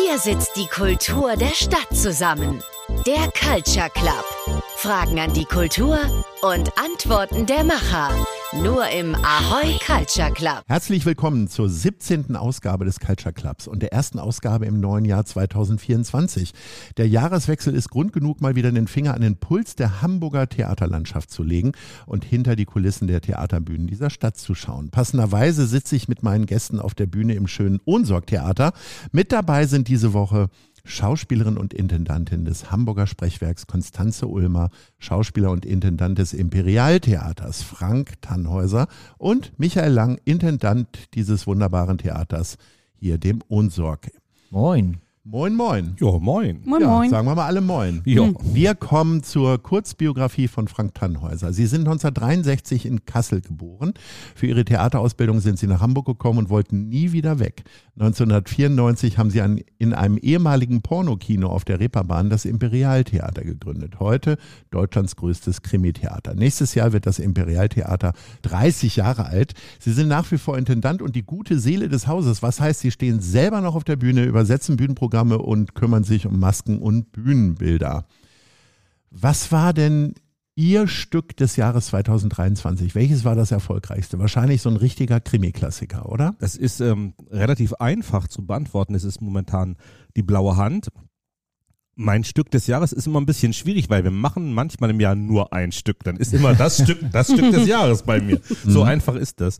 Hier sitzt die Kultur der Stadt zusammen. Der Culture Club. Fragen an die Kultur und Antworten der Macher. Nur im Ahoy Culture Club. Herzlich willkommen zur 17. Ausgabe des Culture Clubs und der ersten Ausgabe im neuen Jahr 2024. Der Jahreswechsel ist Grund genug, mal wieder den Finger an den Puls der Hamburger Theaterlandschaft zu legen und hinter die Kulissen der Theaterbühnen dieser Stadt zu schauen. Passenderweise sitze ich mit meinen Gästen auf der Bühne im schönen Ohnsorg Theater. Mit dabei sind diese Woche Schauspielerin und Intendantin des Hamburger Sprechwerks Konstanze Ulmer, Schauspieler und Intendant des Imperialtheaters Frank Tannhäuser und Michael Lang, Intendant dieses wunderbaren Theaters hier, dem Ohnsorg. Moin. Moin, moin. Ja, moin. Moin, ja, moin. Sagen wir mal alle moin. Ja. Wir kommen zur Kurzbiografie von Frank Tannhäuser. Sie sind 1963 in Kassel geboren. Für ihre Theaterausbildung sind sie nach Hamburg gekommen und wollten nie wieder weg. 1994 haben sie an, in einem ehemaligen Pornokino auf der Reeperbahn das Imperialtheater gegründet. Heute Deutschlands größtes Krimitheater. Nächstes Jahr wird das Imperialtheater 30 Jahre alt. Sie sind nach wie vor Intendant und die gute Seele des Hauses. Was heißt, sie stehen selber noch auf der Bühne, übersetzen Bühnenprogramme und kümmern sich um Masken und Bühnenbilder. Was war denn Ihr Stück des Jahres 2023? Welches war das erfolgreichste? Wahrscheinlich so ein richtiger Krimi-Klassiker, oder? Das ist ähm, relativ einfach zu beantworten. Es ist momentan die blaue Hand. Mein Stück des Jahres ist immer ein bisschen schwierig, weil wir machen manchmal im Jahr nur ein Stück. Dann ist immer das Stück, das Stück des Jahres bei mir. So einfach ist das.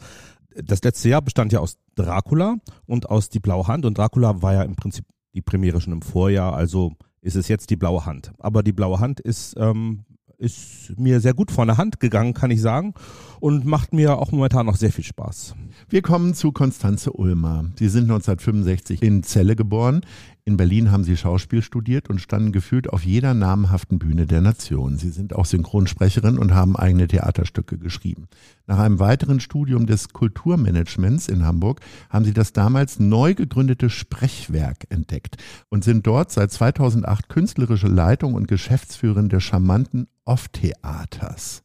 Das letzte Jahr bestand ja aus Dracula und aus die blaue Hand. Und Dracula war ja im Prinzip die Premiere schon im Vorjahr. Also ist es jetzt die blaue Hand. Aber die blaue Hand ist ähm, ist mir sehr gut von der Hand gegangen, kann ich sagen, und macht mir auch momentan noch sehr viel Spaß. Wir kommen zu Konstanze Ulmer. Sie sind 1965 in Celle geboren. In Berlin haben Sie Schauspiel studiert und standen gefühlt auf jeder namhaften Bühne der Nation. Sie sind auch Synchronsprecherin und haben eigene Theaterstücke geschrieben. Nach einem weiteren Studium des Kulturmanagements in Hamburg haben Sie das damals neu gegründete Sprechwerk entdeckt und sind dort seit 2008 künstlerische Leitung und Geschäftsführerin der charmanten Off-Theaters.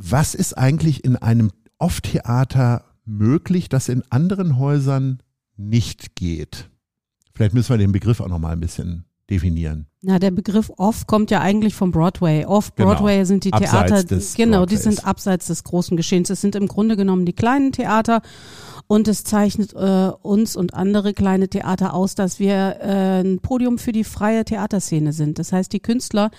Was ist eigentlich in einem Off-Theater möglich, das in anderen Häusern nicht geht? Vielleicht müssen wir den Begriff auch noch mal ein bisschen definieren. Na, der Begriff Off kommt ja eigentlich vom Broadway. Off Broadway Genau. sind die Theater, des genau, die Broadways. sind abseits des großen Geschehens. Es sind im Grunde genommen die kleinen Theater und es zeichnet äh, uns und andere kleine Theater aus, dass wir äh, ein Podium für die freie Theaterszene sind. Das heißt, die Künstler,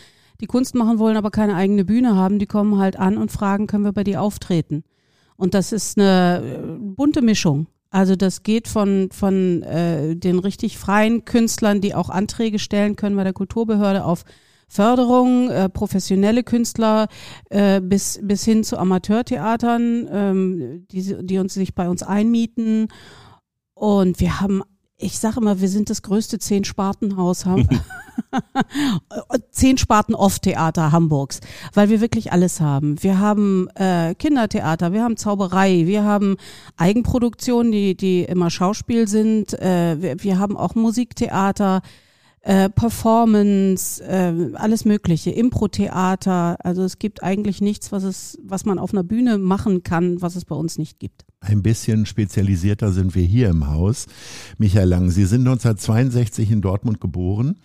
die Kunst machen wollen, aber keine eigene Bühne haben, die kommen halt an und fragen, können wir bei dir auftreten? Und das ist eine äh, bunte Mischung. Also das geht von, von äh, den richtig freien Künstlern, die auch Anträge stellen können bei der Kulturbehörde auf Förderung, äh, professionelle Künstler äh, bis, bis hin zu Amateurtheatern, ähm, die, die uns sich bei uns einmieten. Und wir haben, ich sage immer, wir sind das größte Zehn-Spartenhaus, haben zehn Sparten Off-Theater Hamburgs, weil wir wirklich alles haben. Wir haben äh, Kindertheater, wir haben Zauberei, wir haben Eigenproduktionen, die, die immer Schauspiel sind, äh, wir, wir haben auch Musiktheater, äh, Performance, äh, alles Mögliche, Impro-Theater. Also es gibt eigentlich nichts, was es, was man auf einer Bühne machen kann, was es bei uns nicht gibt. Ein bisschen spezialisierter sind wir hier im Haus. Michael Lang, Sie sind 1962 in Dortmund geboren.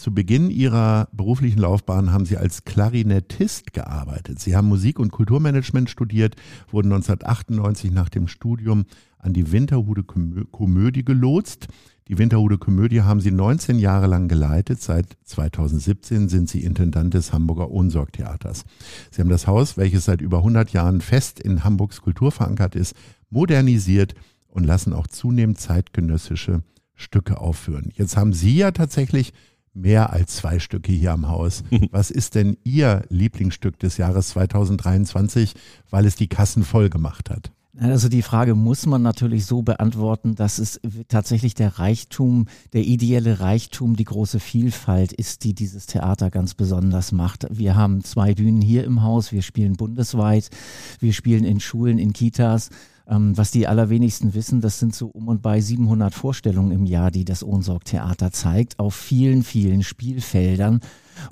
Zu Beginn Ihrer beruflichen Laufbahn haben Sie als Klarinettist gearbeitet. Sie haben Musik- und Kulturmanagement studiert, wurden 1998 nach dem Studium an die Winterhude Komö- Komödie gelotst. Die Winterhude Komödie haben Sie 19 Jahre lang geleitet. Seit 2017 sind Sie Intendant des Hamburger Ohnsorg-Theaters. Sie haben das Haus, welches seit über 100 Jahren fest in Hamburgs Kultur verankert ist, modernisiert und lassen auch zunehmend zeitgenössische Stücke aufführen. Jetzt haben Sie ja tatsächlich mehr als zwei Stücke hier am Haus. Was ist denn Ihr Lieblingsstück des Jahres 2023, weil es die Kassen voll gemacht hat? Also die Frage muss man natürlich so beantworten, dass es tatsächlich der Reichtum, der ideelle Reichtum, die große Vielfalt ist, die dieses Theater ganz besonders macht. Wir haben zwei Bühnen hier im Haus, wir spielen bundesweit, wir spielen in Schulen, in Kitas. Ähm, was die allerwenigsten wissen, das sind so um und bei 700 Vorstellungen im Jahr, die das Ohnsorg-Theater zeigt, auf vielen, vielen Spielfeldern.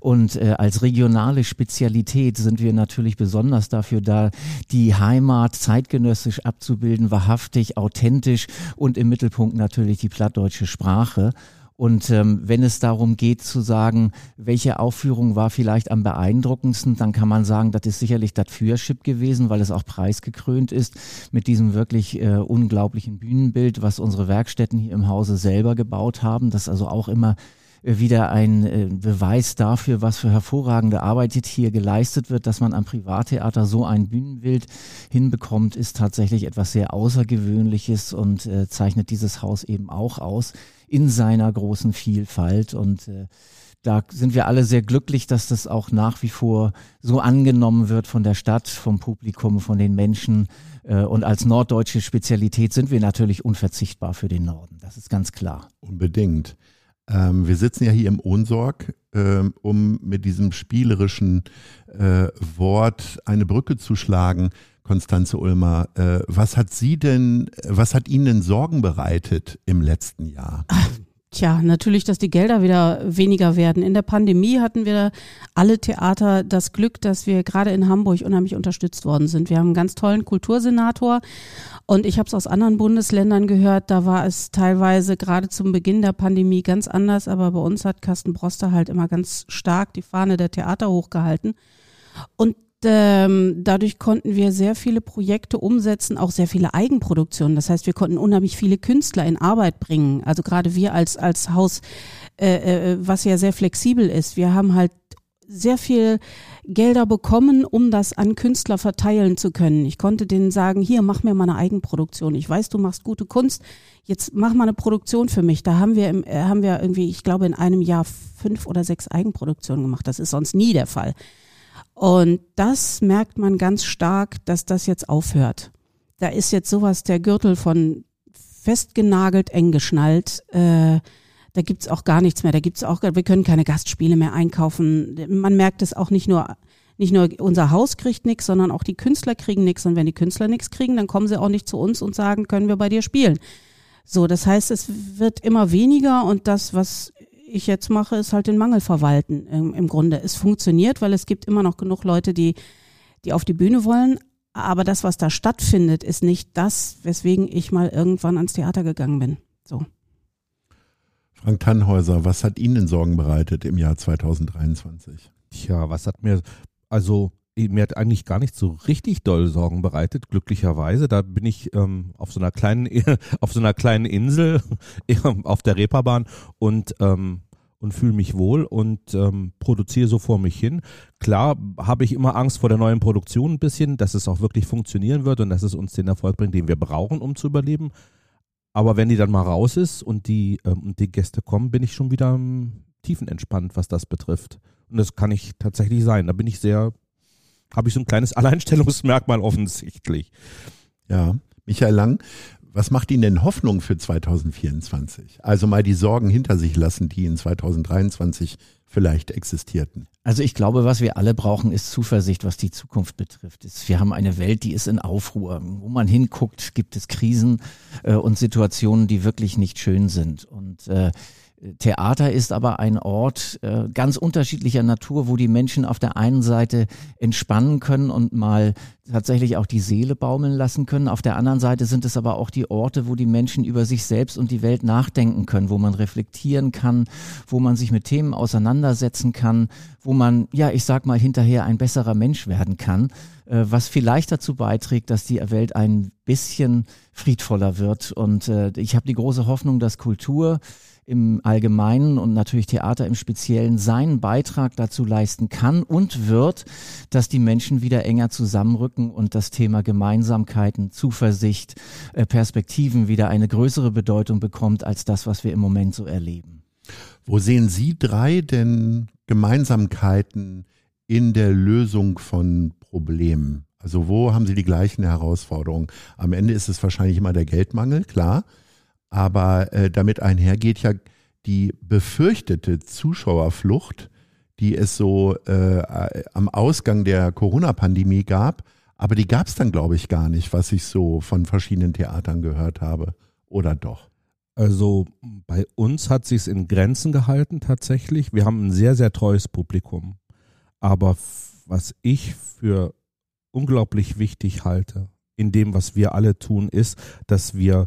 Und äh, als regionale Spezialität sind wir natürlich besonders dafür da, die Heimat zeitgenössisch abzubilden, wahrhaftig, authentisch und im Mittelpunkt natürlich die plattdeutsche Sprache. Und ähm, wenn es darum geht zu sagen, welche Aufführung war vielleicht am beeindruckendsten, dann kann man sagen, das ist sicherlich das Führership gewesen, weil es auch preisgekrönt ist mit diesem wirklich äh, unglaublichen Bühnenbild, was unsere Werkstätten hier im Hause selber gebaut haben. Das also auch immer wieder ein äh, Beweis dafür, was für hervorragende Arbeit hier geleistet wird, dass man am Privattheater so ein Bühnenbild hinbekommt, ist tatsächlich etwas sehr Außergewöhnliches und äh, zeichnet dieses Haus eben auch aus in seiner großen Vielfalt und äh, da sind wir alle sehr glücklich, dass das auch nach wie vor so angenommen wird von der Stadt, vom Publikum, von den Menschen. Und als norddeutsche Spezialität sind wir natürlich unverzichtbar für den Norden. Das ist ganz klar. Unbedingt. Ähm, wir sitzen ja hier im Ohnsorg, ähm, um mit diesem spielerischen äh, Wort eine Brücke zu schlagen. Konstanze Ulmer, äh, was hat Sie denn, was hat Ihnen denn Sorgen bereitet im letzten Jahr? Tja, natürlich, dass die Gelder wieder weniger werden. In der Pandemie hatten wir alle Theater das Glück, dass wir gerade in Hamburg unheimlich unterstützt worden sind. Wir haben einen ganz tollen Kultursenator und ich habe es aus anderen Bundesländern gehört, da war es teilweise gerade zum Beginn der Pandemie ganz anders, aber bei uns hat Carsten Broster halt immer ganz stark die Fahne der Theater hochgehalten. Und ähm, dadurch konnten wir sehr viele Projekte umsetzen, auch sehr viele Eigenproduktionen. Das heißt, wir konnten unheimlich viele Künstler in Arbeit bringen. Also gerade wir als, als Haus, äh, äh, was ja sehr flexibel ist. Wir haben halt sehr viel Gelder bekommen, um das an Künstler verteilen zu können. Ich konnte denen sagen, hier, mach mir mal eine Eigenproduktion. Ich weiß, du machst gute Kunst. Jetzt mach mal eine Produktion für mich. Da haben wir, im, äh, haben wir irgendwie, ich glaube, in einem Jahr fünf oder sechs Eigenproduktionen gemacht. Das ist sonst nie der Fall. Und das merkt man ganz stark, dass das jetzt aufhört. Da ist jetzt sowas, der Gürtel von festgenagelt, eng geschnallt. Äh, da gibt's auch gar nichts mehr. Da gibt's auch, wir können keine Gastspiele mehr einkaufen. Man merkt es auch nicht nur, nicht nur unser Haus kriegt nichts, sondern auch die Künstler kriegen nichts. Und wenn die Künstler nichts kriegen, dann kommen sie auch nicht zu uns und sagen, können wir bei dir spielen. So, das heißt, es wird immer weniger und das, was ich jetzt mache, ist halt den Mangel verwalten im, im Grunde. Es funktioniert, weil es gibt immer noch genug Leute, die, die auf die Bühne wollen. Aber das, was da stattfindet, ist nicht das, weswegen ich mal irgendwann ans Theater gegangen bin. So. Frank Tannhäuser, was hat Ihnen Sorgen bereitet im Jahr 2023? Tja, was hat mir, also mir hat eigentlich gar nicht so richtig doll Sorgen bereitet, glücklicherweise. Da bin ich ähm, auf so einer kleinen, auf so einer kleinen Insel auf der Reeperbahn und ähm, und fühle mich wohl und ähm, produziere so vor mich hin. Klar habe ich immer Angst vor der neuen Produktion ein bisschen, dass es auch wirklich funktionieren wird und dass es uns den Erfolg bringt, den wir brauchen, um zu überleben. Aber wenn die dann mal raus ist und die, ähm, und die Gäste kommen, bin ich schon wieder ähm, tiefenentspannt, was das betrifft. Und das kann ich tatsächlich sein. Da bin ich sehr habe ich so ein kleines Alleinstellungsmerkmal offensichtlich. Ja, Michael Lang, was macht Ihnen denn Hoffnung für 2024? Also mal die Sorgen hinter sich lassen, die in 2023 vielleicht existierten. Also ich glaube, was wir alle brauchen, ist Zuversicht, was die Zukunft betrifft. Wir haben eine Welt, die ist in Aufruhr. Wo man hinguckt, gibt es Krisen äh, und Situationen, die wirklich nicht schön sind. Und äh, Theater ist aber ein Ort äh, ganz unterschiedlicher Natur, wo die Menschen auf der einen Seite entspannen können und mal tatsächlich auch die Seele baumeln lassen können. Auf der anderen Seite sind es aber auch die Orte, wo die Menschen über sich selbst und die Welt nachdenken können, wo man reflektieren kann, wo man sich mit Themen auseinandersetzen kann, wo man, ja, ich sag mal, hinterher ein besserer Mensch werden kann, äh, was vielleicht dazu beiträgt, dass die Welt ein bisschen friedvoller wird. Und äh, ich habe die große Hoffnung, dass Kultur im Allgemeinen und natürlich Theater im Speziellen seinen Beitrag dazu leisten kann und wird, dass die Menschen wieder enger zusammenrücken und das Thema Gemeinsamkeiten, Zuversicht, äh, Perspektiven wieder eine größere Bedeutung bekommt als das, was wir im Moment so erleben. Wo sehen Sie drei denn Gemeinsamkeiten in der Lösung von Problemen? Also wo haben Sie die gleichen Herausforderungen? Am Ende ist es wahrscheinlich immer der Geldmangel, klar. Aber äh, damit einhergeht ja die befürchtete Zuschauerflucht, die es so äh, am Ausgang der Corona-Pandemie gab. Aber die gab es dann, glaube ich, gar nicht, was ich so von verschiedenen Theatern gehört habe. Oder doch? Also bei uns hat sich in Grenzen gehalten tatsächlich. Wir haben ein sehr, sehr treues Publikum. Aber was ich für unglaublich wichtig halte in dem, was wir alle tun, ist, dass wir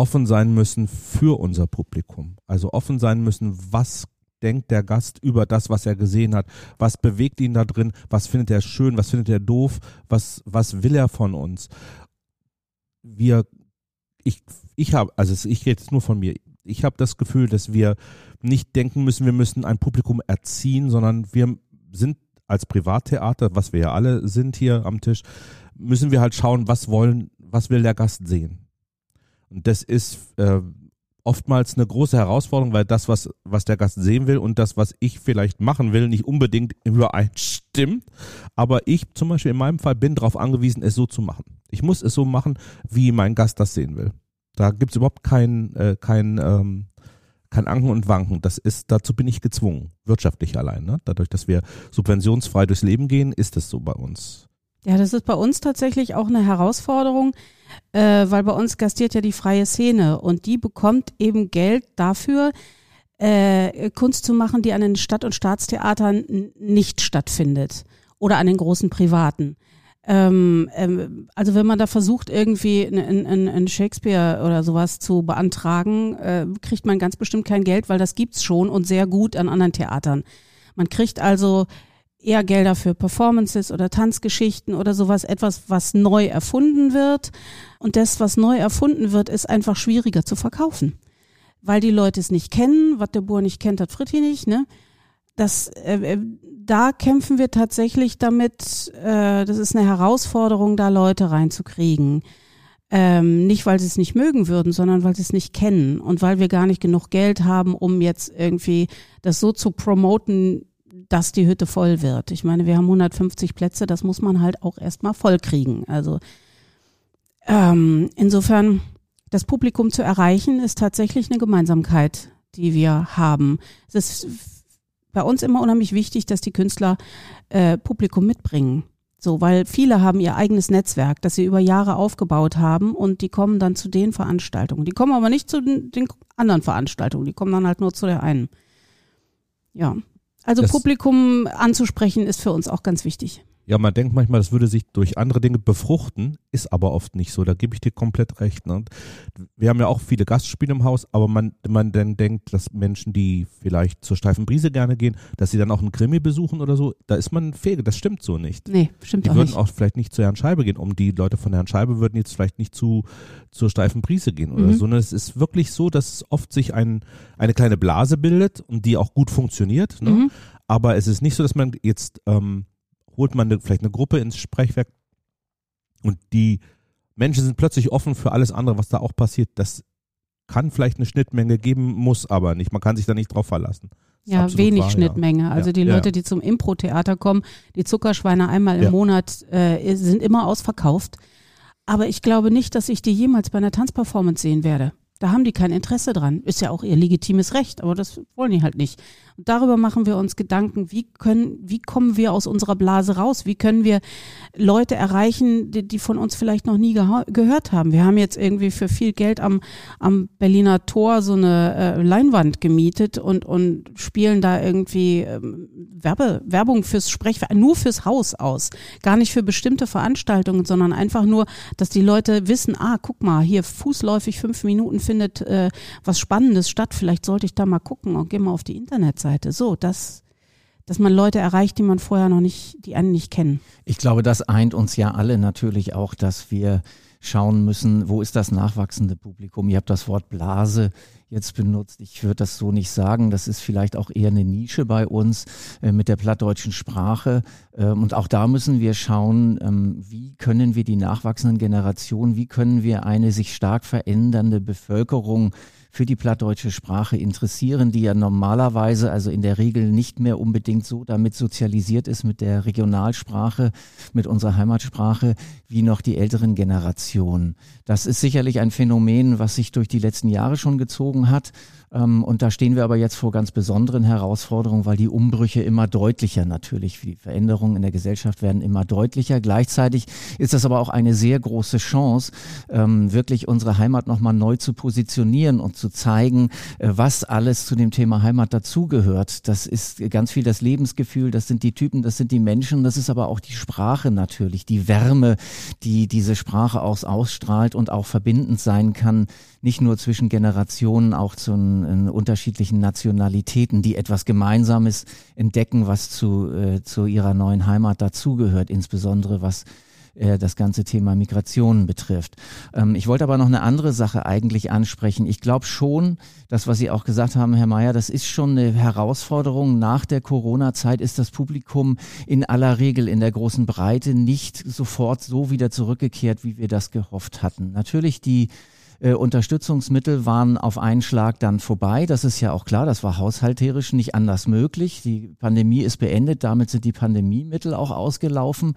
offen sein müssen für unser Publikum. Also offen sein müssen, was denkt der Gast über das, was er gesehen hat? Was bewegt ihn da drin? Was findet er schön? Was findet er doof? Was, was will er von uns? Wir, ich, ich habe, also ich rede jetzt nur von mir. Ich habe das Gefühl, dass wir nicht denken müssen, wir müssen ein Publikum erziehen, sondern wir sind als Privattheater, was wir ja alle sind hier am Tisch, müssen wir halt schauen, was wollen, was will der Gast sehen. Und das ist äh, oftmals eine große Herausforderung, weil das, was, was der Gast sehen will und das, was ich vielleicht machen will, nicht unbedingt übereinstimmt. Aber ich zum Beispiel in meinem Fall bin darauf angewiesen, es so zu machen. Ich muss es so machen, wie mein Gast das sehen will. Da gibt es überhaupt kein, äh, kein, ähm, kein Anken und Wanken. Das ist, dazu bin ich gezwungen, wirtschaftlich allein. Ne? Dadurch, dass wir subventionsfrei durchs Leben gehen, ist es so bei uns. Ja, das ist bei uns tatsächlich auch eine Herausforderung, äh, weil bei uns gastiert ja die freie Szene und die bekommt eben Geld dafür, äh, Kunst zu machen, die an den Stadt- und Staatstheatern nicht stattfindet oder an den großen privaten. Ähm, ähm, also wenn man da versucht, irgendwie ein Shakespeare oder sowas zu beantragen, äh, kriegt man ganz bestimmt kein Geld, weil das gibt's schon und sehr gut an anderen Theatern. Man kriegt also eher Gelder für Performances oder Tanzgeschichten oder sowas, etwas, was neu erfunden wird. Und das, was neu erfunden wird, ist einfach schwieriger zu verkaufen. Weil die Leute es nicht kennen, was der Bohr nicht kennt, hat Fritti nicht, ne? Das, äh, äh, da kämpfen wir tatsächlich damit, äh, das ist eine Herausforderung, da Leute reinzukriegen. Ähm, nicht, weil sie es nicht mögen würden, sondern weil sie es nicht kennen und weil wir gar nicht genug Geld haben, um jetzt irgendwie das so zu promoten, dass die Hütte voll wird. Ich meine, wir haben 150 Plätze, das muss man halt auch erstmal voll kriegen. Also ähm, insofern, das Publikum zu erreichen, ist tatsächlich eine Gemeinsamkeit, die wir haben. Es ist bei uns immer unheimlich wichtig, dass die Künstler äh, Publikum mitbringen. So, weil viele haben ihr eigenes Netzwerk, das sie über Jahre aufgebaut haben und die kommen dann zu den Veranstaltungen. Die kommen aber nicht zu den, den anderen Veranstaltungen, die kommen dann halt nur zu der einen. Ja. Also das Publikum anzusprechen ist für uns auch ganz wichtig. Ja, man denkt manchmal, das würde sich durch andere Dinge befruchten, ist aber oft nicht so. Da gebe ich dir komplett recht. Ne? Wir haben ja auch viele Gastspiele im Haus, aber man, man dann denkt, dass Menschen, die vielleicht zur steifen Brise gerne gehen, dass sie dann auch einen Krimi besuchen oder so, da ist man fähig. Das stimmt so nicht. Nee, stimmt die auch würden nicht. auch vielleicht nicht zu Herrn Scheibe gehen. Um die Leute von Herrn Scheibe würden jetzt vielleicht nicht zu zur steifen Brise gehen oder Mhm. so. Sondern es ist wirklich so, dass oft sich ein, eine kleine Blase bildet und die auch gut funktioniert. Ne? Mhm. Aber es ist nicht so, dass man jetzt ähm, holt man eine, vielleicht eine Gruppe ins Sprechwerk und die Menschen sind plötzlich offen für alles andere, was da auch passiert. Das kann vielleicht eine Schnittmenge geben, muss aber nicht. Man kann sich da nicht drauf verlassen. Ja, wenig wahr, Schnittmenge. Also Ja, die ja. Leute, die zum Impro-Theater kommen, die Zuckerschweine einmal im Ja. Monat, äh, sind immer ausverkauft. Aber ich glaube nicht, dass ich die jemals bei einer Tanzperformance sehen werde. Da haben die kein Interesse dran. Ist ja auch ihr legitimes Recht, aber das wollen die halt nicht. Darüber machen wir uns Gedanken, wie können, wie kommen wir aus unserer Blase raus? Wie können wir Leute erreichen, die, die von uns vielleicht noch nie gehört haben? Wir haben jetzt irgendwie für viel Geld am, am Berliner Tor so eine äh, Leinwand gemietet und, und spielen da irgendwie ähm, Werbe, Werbung fürs Sprechwerk, nur fürs Haus aus. Gar nicht für bestimmte Veranstaltungen, sondern einfach nur, dass die Leute wissen, ah, guck mal, hier fußläufig fünf Minuten findet äh, was Spannendes statt. Vielleicht sollte ich da mal gucken und geh mal auf die Internetseite. So, das, dass man Leute erreicht, die man vorher noch nicht, die einen nicht kennen. Ich glaube, das eint uns ja alle natürlich auch, dass wir schauen müssen, wo ist das nachwachsende Publikum? Ihr habt das Wort Blase jetzt benutzt. Ich würde das so nicht sagen. Das ist vielleicht auch eher eine Nische bei uns äh, mit der plattdeutschen Sprache. Ähm, und auch da müssen wir schauen, ähm, wie können wir die nachwachsenden Generationen, wie können wir eine sich stark verändernde Bevölkerung für die plattdeutsche Sprache interessieren, die ja normalerweise, also in der Regel nicht mehr unbedingt so damit sozialisiert ist mit der Regionalsprache, mit unserer Heimatsprache, wie noch die älteren Generationen. Das ist sicherlich ein Phänomen, was sich durch die letzten Jahre schon gezogen hat. Ähm, Und da stehen wir aber jetzt vor ganz besonderen Herausforderungen, weil die Umbrüche immer deutlicher natürlich, die Veränderungen in der Gesellschaft werden immer deutlicher. Gleichzeitig ist das aber auch eine sehr große Chance, ähm, wirklich unsere Heimat nochmal neu zu positionieren und zu zeigen, äh, was alles zu dem Thema Heimat dazugehört. Das ist ganz viel das Lebensgefühl, das sind die Typen, das sind die Menschen, das ist aber auch die Sprache natürlich, die Wärme, die diese Sprache aus, ausstrahlt und auch verbindend sein kann, nicht nur zwischen Generationen, auch zu unterschiedlichen Nationalitäten, die etwas Gemeinsames entdecken, was zu, äh, zu ihrer neuen Heimat dazugehört, insbesondere was äh, das ganze Thema Migration betrifft. Ähm, ich wollte aber noch eine andere Sache eigentlich ansprechen. Ich glaube schon, das, was Sie auch gesagt haben, Herr Mayer, das ist schon eine Herausforderung. Nach der Corona-Zeit ist das Publikum in aller Regel in der großen Breite nicht sofort so wieder zurückgekehrt, wie wir das gehofft hatten. Natürlich die äh, Unterstützungsmittel waren auf einen Schlag dann vorbei. Das ist ja auch klar, das war haushalterisch nicht anders möglich. Die Pandemie ist beendet, damit sind die Pandemiemittel auch ausgelaufen.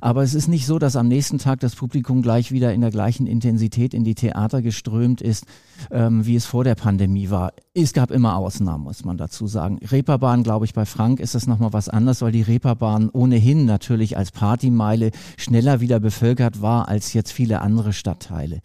Aber es ist nicht so, dass am nächsten Tag das Publikum gleich wieder in der gleichen Intensität in die Theater geströmt ist, ähm, wie es vor der Pandemie war. Es gab immer Ausnahmen, muss man dazu sagen. Reeperbahn, glaube ich, bei Frank ist das nochmal was anderes, weil die Reeperbahn ohnehin natürlich als Partymeile schneller wieder bevölkert war als jetzt viele andere Stadtteile.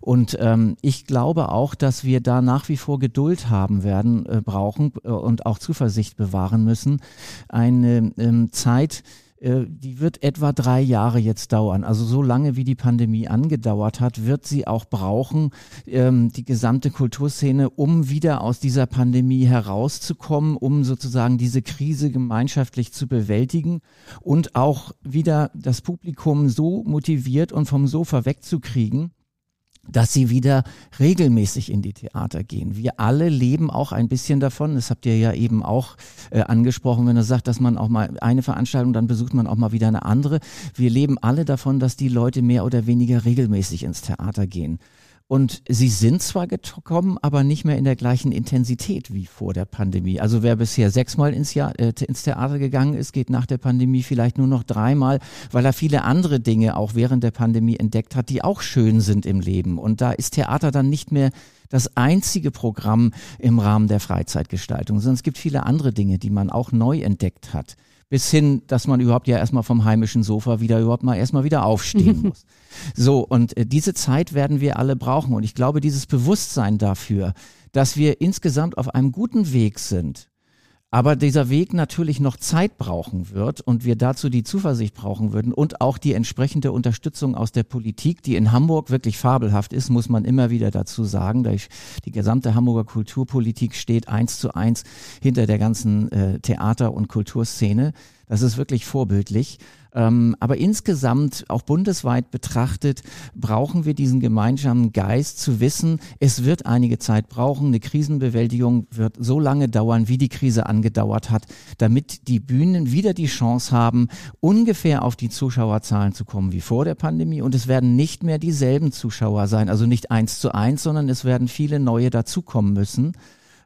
Und ähm, ich glaube auch, dass wir da nach wie vor Geduld haben werden, äh, brauchen äh, und auch Zuversicht bewahren müssen. Eine ähm, Zeit, äh, die wird etwa drei Jahre jetzt dauern. Also so lange wie die Pandemie angedauert hat, wird sie auch brauchen, ähm, die gesamte Kulturszene, um wieder aus dieser Pandemie herauszukommen, um sozusagen diese Krise gemeinschaftlich zu bewältigen und auch wieder das Publikum so motiviert und vom Sofa wegzukriegen, dass sie wieder regelmäßig in die Theater gehen. Wir alle leben auch ein bisschen davon. Das habt ihr ja eben auch äh, angesprochen, wenn er sagt, dass man auch mal eine Veranstaltung, dann besucht man auch mal wieder eine andere. Wir leben alle davon, dass die Leute mehr oder weniger regelmäßig ins Theater gehen. Und sie sind zwar gekommen, aber nicht mehr in der gleichen Intensität wie vor der Pandemie. Also wer bisher sechsmal ins, Jahr, äh, ins Theater gegangen ist, geht nach der Pandemie vielleicht nur noch dreimal, weil er viele andere Dinge auch während der Pandemie entdeckt hat, die auch schön sind im Leben. Und da ist Theater dann nicht mehr das einzige Programm im Rahmen der Freizeitgestaltung, sondern es gibt viele andere Dinge, die man auch neu entdeckt hat bis hin, dass man überhaupt ja erstmal vom heimischen Sofa wieder überhaupt mal erstmal wieder aufstehen muss. So, und äh, diese Zeit werden wir alle brauchen. Und ich glaube, dieses Bewusstsein dafür, dass wir insgesamt auf einem guten Weg sind, aber dieser Weg natürlich noch Zeit brauchen wird und wir dazu die Zuversicht brauchen würden und auch die entsprechende Unterstützung aus der Politik, die in Hamburg wirklich fabelhaft ist, muss man immer wieder dazu sagen. Die gesamte Hamburger Kulturpolitik steht eins zu eins hinter der ganzen äh, Theater- und Kulturszene. Das ist wirklich vorbildlich. Ähm, aber insgesamt, auch bundesweit betrachtet, brauchen wir diesen gemeinsamen Geist zu wissen, es wird einige Zeit brauchen. Eine Krisenbewältigung wird so lange dauern, wie die Krise angedauert hat, damit die Bühnen wieder die Chance haben, ungefähr auf die Zuschauerzahlen zu kommen wie vor der Pandemie. Und es werden nicht mehr dieselben Zuschauer sein, also nicht eins zu eins, sondern es werden viele neue dazukommen müssen.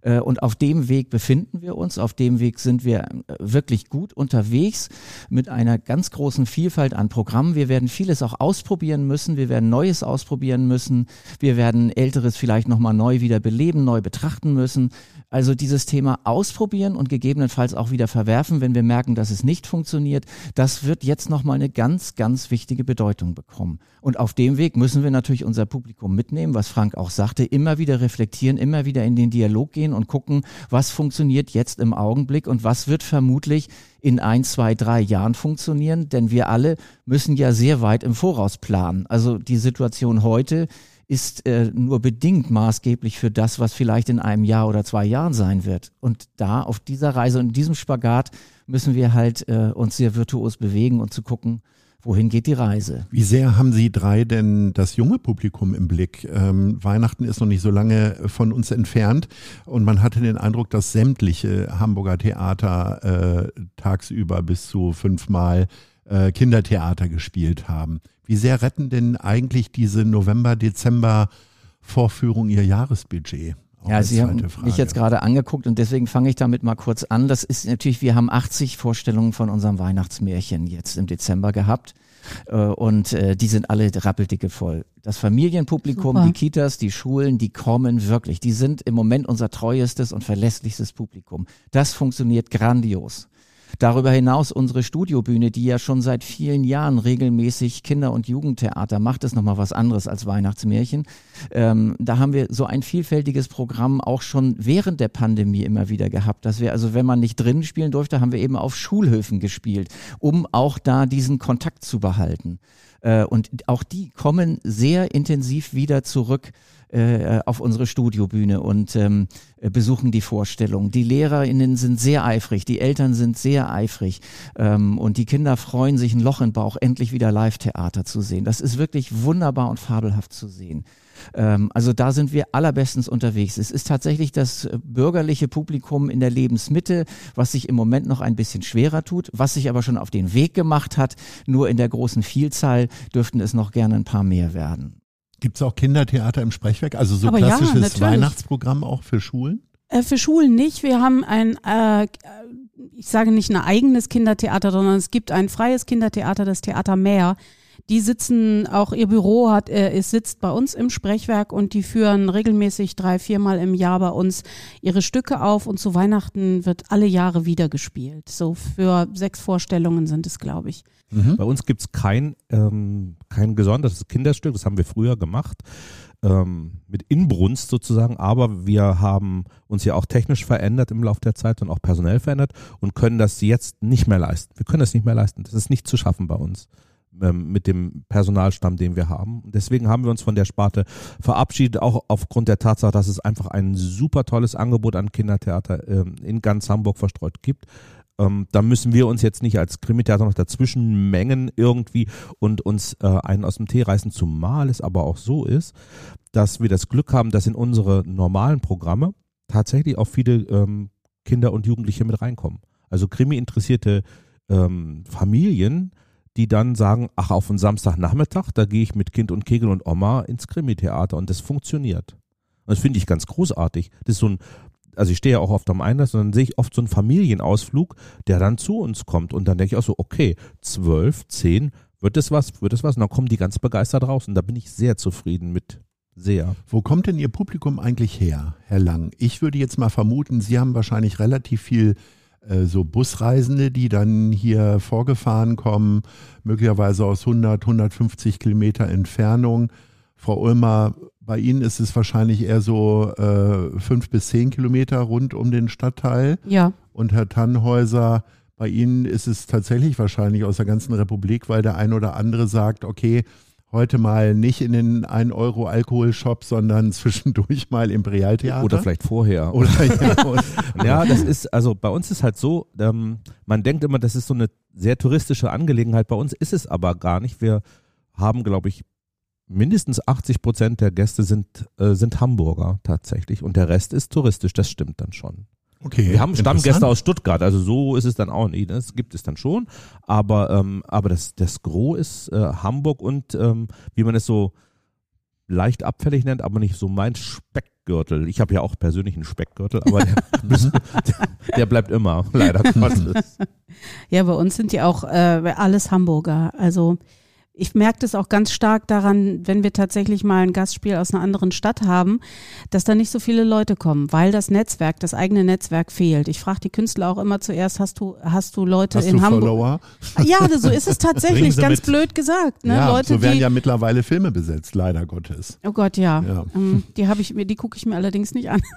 Äh, und auf dem Weg befinden wir uns. Auf dem Weg sind wir äh, wirklich gut unterwegs mit einer ganz großen Vielfalt an Programmen. Wir werden vieles auch ausprobieren müssen. Wir werden Neues ausprobieren müssen. Wir werden Älteres vielleicht nochmal neu wieder beleben, neu betrachten müssen. Also dieses Thema ausprobieren und gegebenenfalls auch wieder verwerfen, wenn wir merken, dass es nicht funktioniert, das wird jetzt nochmal eine ganz, ganz wichtige Bedeutung bekommen. Und auf dem Weg müssen wir natürlich unser Publikum mitnehmen, was Frank auch sagte, immer wieder reflektieren, immer wieder in den Dialog gehen und gucken, was funktioniert jetzt im Augenblick und was wird vermutlich in ein, zwei, drei Jahren funktionieren, denn wir alle müssen ja sehr weit im Voraus planen. Also die Situation heute ist äh, nur bedingt maßgeblich für das, was vielleicht in einem Jahr oder zwei Jahren sein wird. Und da auf dieser Reise und in diesem Spagat müssen wir halt äh, uns sehr virtuos bewegen und zu gucken, wohin geht die Reise. Wie sehr haben Sie drei denn das junge Publikum im Blick? Ähm, Weihnachten ist noch nicht so lange von uns entfernt und man hatte den Eindruck, dass sämtliche Hamburger Theater äh, tagsüber bis zu fünfmal äh, Kindertheater gespielt haben. Wie sehr retten denn eigentlich diese November, Dezember Vorführung ihr Jahresbudget? Auch ja, Sie haben Frage. mich jetzt gerade angeguckt und deswegen fange ich damit mal kurz an. Das ist natürlich, wir haben 80 Vorstellungen von unserem Weihnachtsmärchen jetzt im Dezember gehabt. Äh, und äh, die sind alle rappeldicke voll. Das Familienpublikum, Super. die Kitas, die Schulen, die kommen wirklich. Die sind im Moment unser treuestes und verlässlichstes Publikum. Das funktioniert grandios. Darüber hinaus unsere Studiobühne, die ja schon seit vielen Jahren regelmäßig Kinder- und Jugendtheater macht, ist nochmal was anderes als Weihnachtsmärchen. Ähm, da haben wir so ein vielfältiges Programm auch schon während der Pandemie immer wieder gehabt, dass wir also, wenn man nicht drinnen spielen durfte, haben wir eben auf Schulhöfen gespielt, um auch da diesen Kontakt zu behalten. Äh, und auch die kommen sehr intensiv wieder zurück äh, auf unsere Studiobühne und ähm, besuchen die Vorstellung. Die LehrerInnen sind sehr eifrig, die Eltern sind sehr eifrig ähm, und die Kinder freuen sich ein Loch im Bauch, endlich wieder Live-Theater zu sehen. Das ist wirklich wunderbar und fabelhaft zu sehen. Ähm, also da sind wir allerbestens unterwegs. Es ist tatsächlich das bürgerliche Publikum in der Lebensmitte, was sich im Moment noch ein bisschen schwerer tut, was sich aber schon auf den Weg gemacht hat. Nur in der großen Vielzahl dürften es noch gerne ein paar mehr werden. Gibt es auch Kindertheater im Sprechwerk? Also so Aber klassisches ja, Weihnachtsprogramm auch für Schulen? Äh, für Schulen nicht. Wir haben ein, äh, ich sage nicht ein eigenes Kindertheater, sondern es gibt ein freies Kindertheater, das Theater Meer. Die sitzen, auch ihr Büro hat, äh, es sitzt bei uns im Sprechwerk und die führen regelmäßig drei, viermal im Jahr bei uns ihre Stücke auf und zu Weihnachten wird alle Jahre wieder gespielt. So für sechs Vorstellungen sind es, glaube ich. Mhm. Bei uns gibt's kein, ähm, kein gesondertes Kinderstück, das haben wir früher gemacht ähm, mit Inbrunst sozusagen, aber wir haben uns ja auch technisch verändert im Laufe der Zeit und auch personell verändert und können das jetzt nicht mehr leisten. Wir können das nicht mehr leisten. Das ist nicht zu schaffen bei uns ähm, mit dem Personalstamm, den wir haben. Deswegen haben wir uns von der Sparte verabschiedet, auch aufgrund der Tatsache, dass es einfach ein super tolles Angebot an Kindertheater ähm, in ganz Hamburg verstreut gibt. Ähm, da müssen wir uns jetzt nicht als Krimitheater noch dazwischen mengen irgendwie und uns äh, einen aus dem Tee reißen, zumal es aber auch so ist, dass wir das Glück haben, dass in unsere normalen Programme tatsächlich auch viele ähm, Kinder und Jugendliche mit reinkommen. Also Krimi-interessierte ähm, Familien, die dann sagen, ach, auf einen Samstagnachmittag, da gehe ich mit Kind und Kegel und Oma ins Krimi-Theater und das funktioniert. Und das finde ich ganz großartig. Das ist so ein, also ich stehe ja auch oft am Einlass und dann sehe ich oft so einen Familienausflug, der dann zu uns kommt und dann denke ich auch so, okay, zwölf, zehn, wird das was, wird das was? Und dann kommen die ganz begeistert raus und da bin ich sehr zufrieden mit. Sehr. Wo kommt denn Ihr Publikum eigentlich her, Herr Lang? Ich würde jetzt mal vermuten, Sie haben wahrscheinlich relativ viel so Busreisende, die dann hier vorgefahren kommen, möglicherweise aus 100, 150 Kilometer Entfernung. Frau Ulmer, bei Ihnen ist es wahrscheinlich eher so äh, fünf bis zehn Kilometer rund um den Stadtteil. Ja. Und Herr Tannhäuser, bei Ihnen ist es tatsächlich wahrscheinlich aus der ganzen Republik, weil der ein oder andere sagt, okay, heute mal nicht in den 1 Euro Alkoholshop, sondern zwischendurch mal im Realtheater. Oder vielleicht vorher. Oder, ja, ja, das ist, also bei uns ist halt so, ähm, man denkt immer, das ist so eine sehr touristische Angelegenheit. Bei uns ist es aber gar nicht. Wir haben, glaube ich, mindestens 80 Prozent der Gäste sind, äh, sind Hamburger tatsächlich und der Rest ist touristisch. Das stimmt dann schon. Okay. Wir haben Stammgäste aus Stuttgart, also so ist es dann auch nicht. Das gibt es dann schon, aber ähm, aber das das Gros ist äh, Hamburg und ähm, wie man es so leicht abfällig nennt, aber nicht so mein Speckgürtel. Ich habe ja auch persönlich einen Speckgürtel, aber der, der, der bleibt immer, leider Gottes. Ja, bei uns sind ja auch äh, alles Hamburger. Also ich merke das auch ganz stark daran, wenn wir tatsächlich mal ein Gastspiel aus einer anderen Stadt haben, dass da nicht so viele Leute kommen, weil das Netzwerk, das eigene Netzwerk fehlt. Ich frage die Künstler auch immer zuerst, hast du, hast du Leute hast in du Hamburg? Follower? Ja, so ist es tatsächlich, ganz mit. blöd gesagt. Ne? Ja, Leute, so werden die, ja mittlerweile Filme besetzt, leider Gottes. Oh Gott, ja. ja. Ähm, die habe ich mir, die gucke ich mir allerdings nicht an.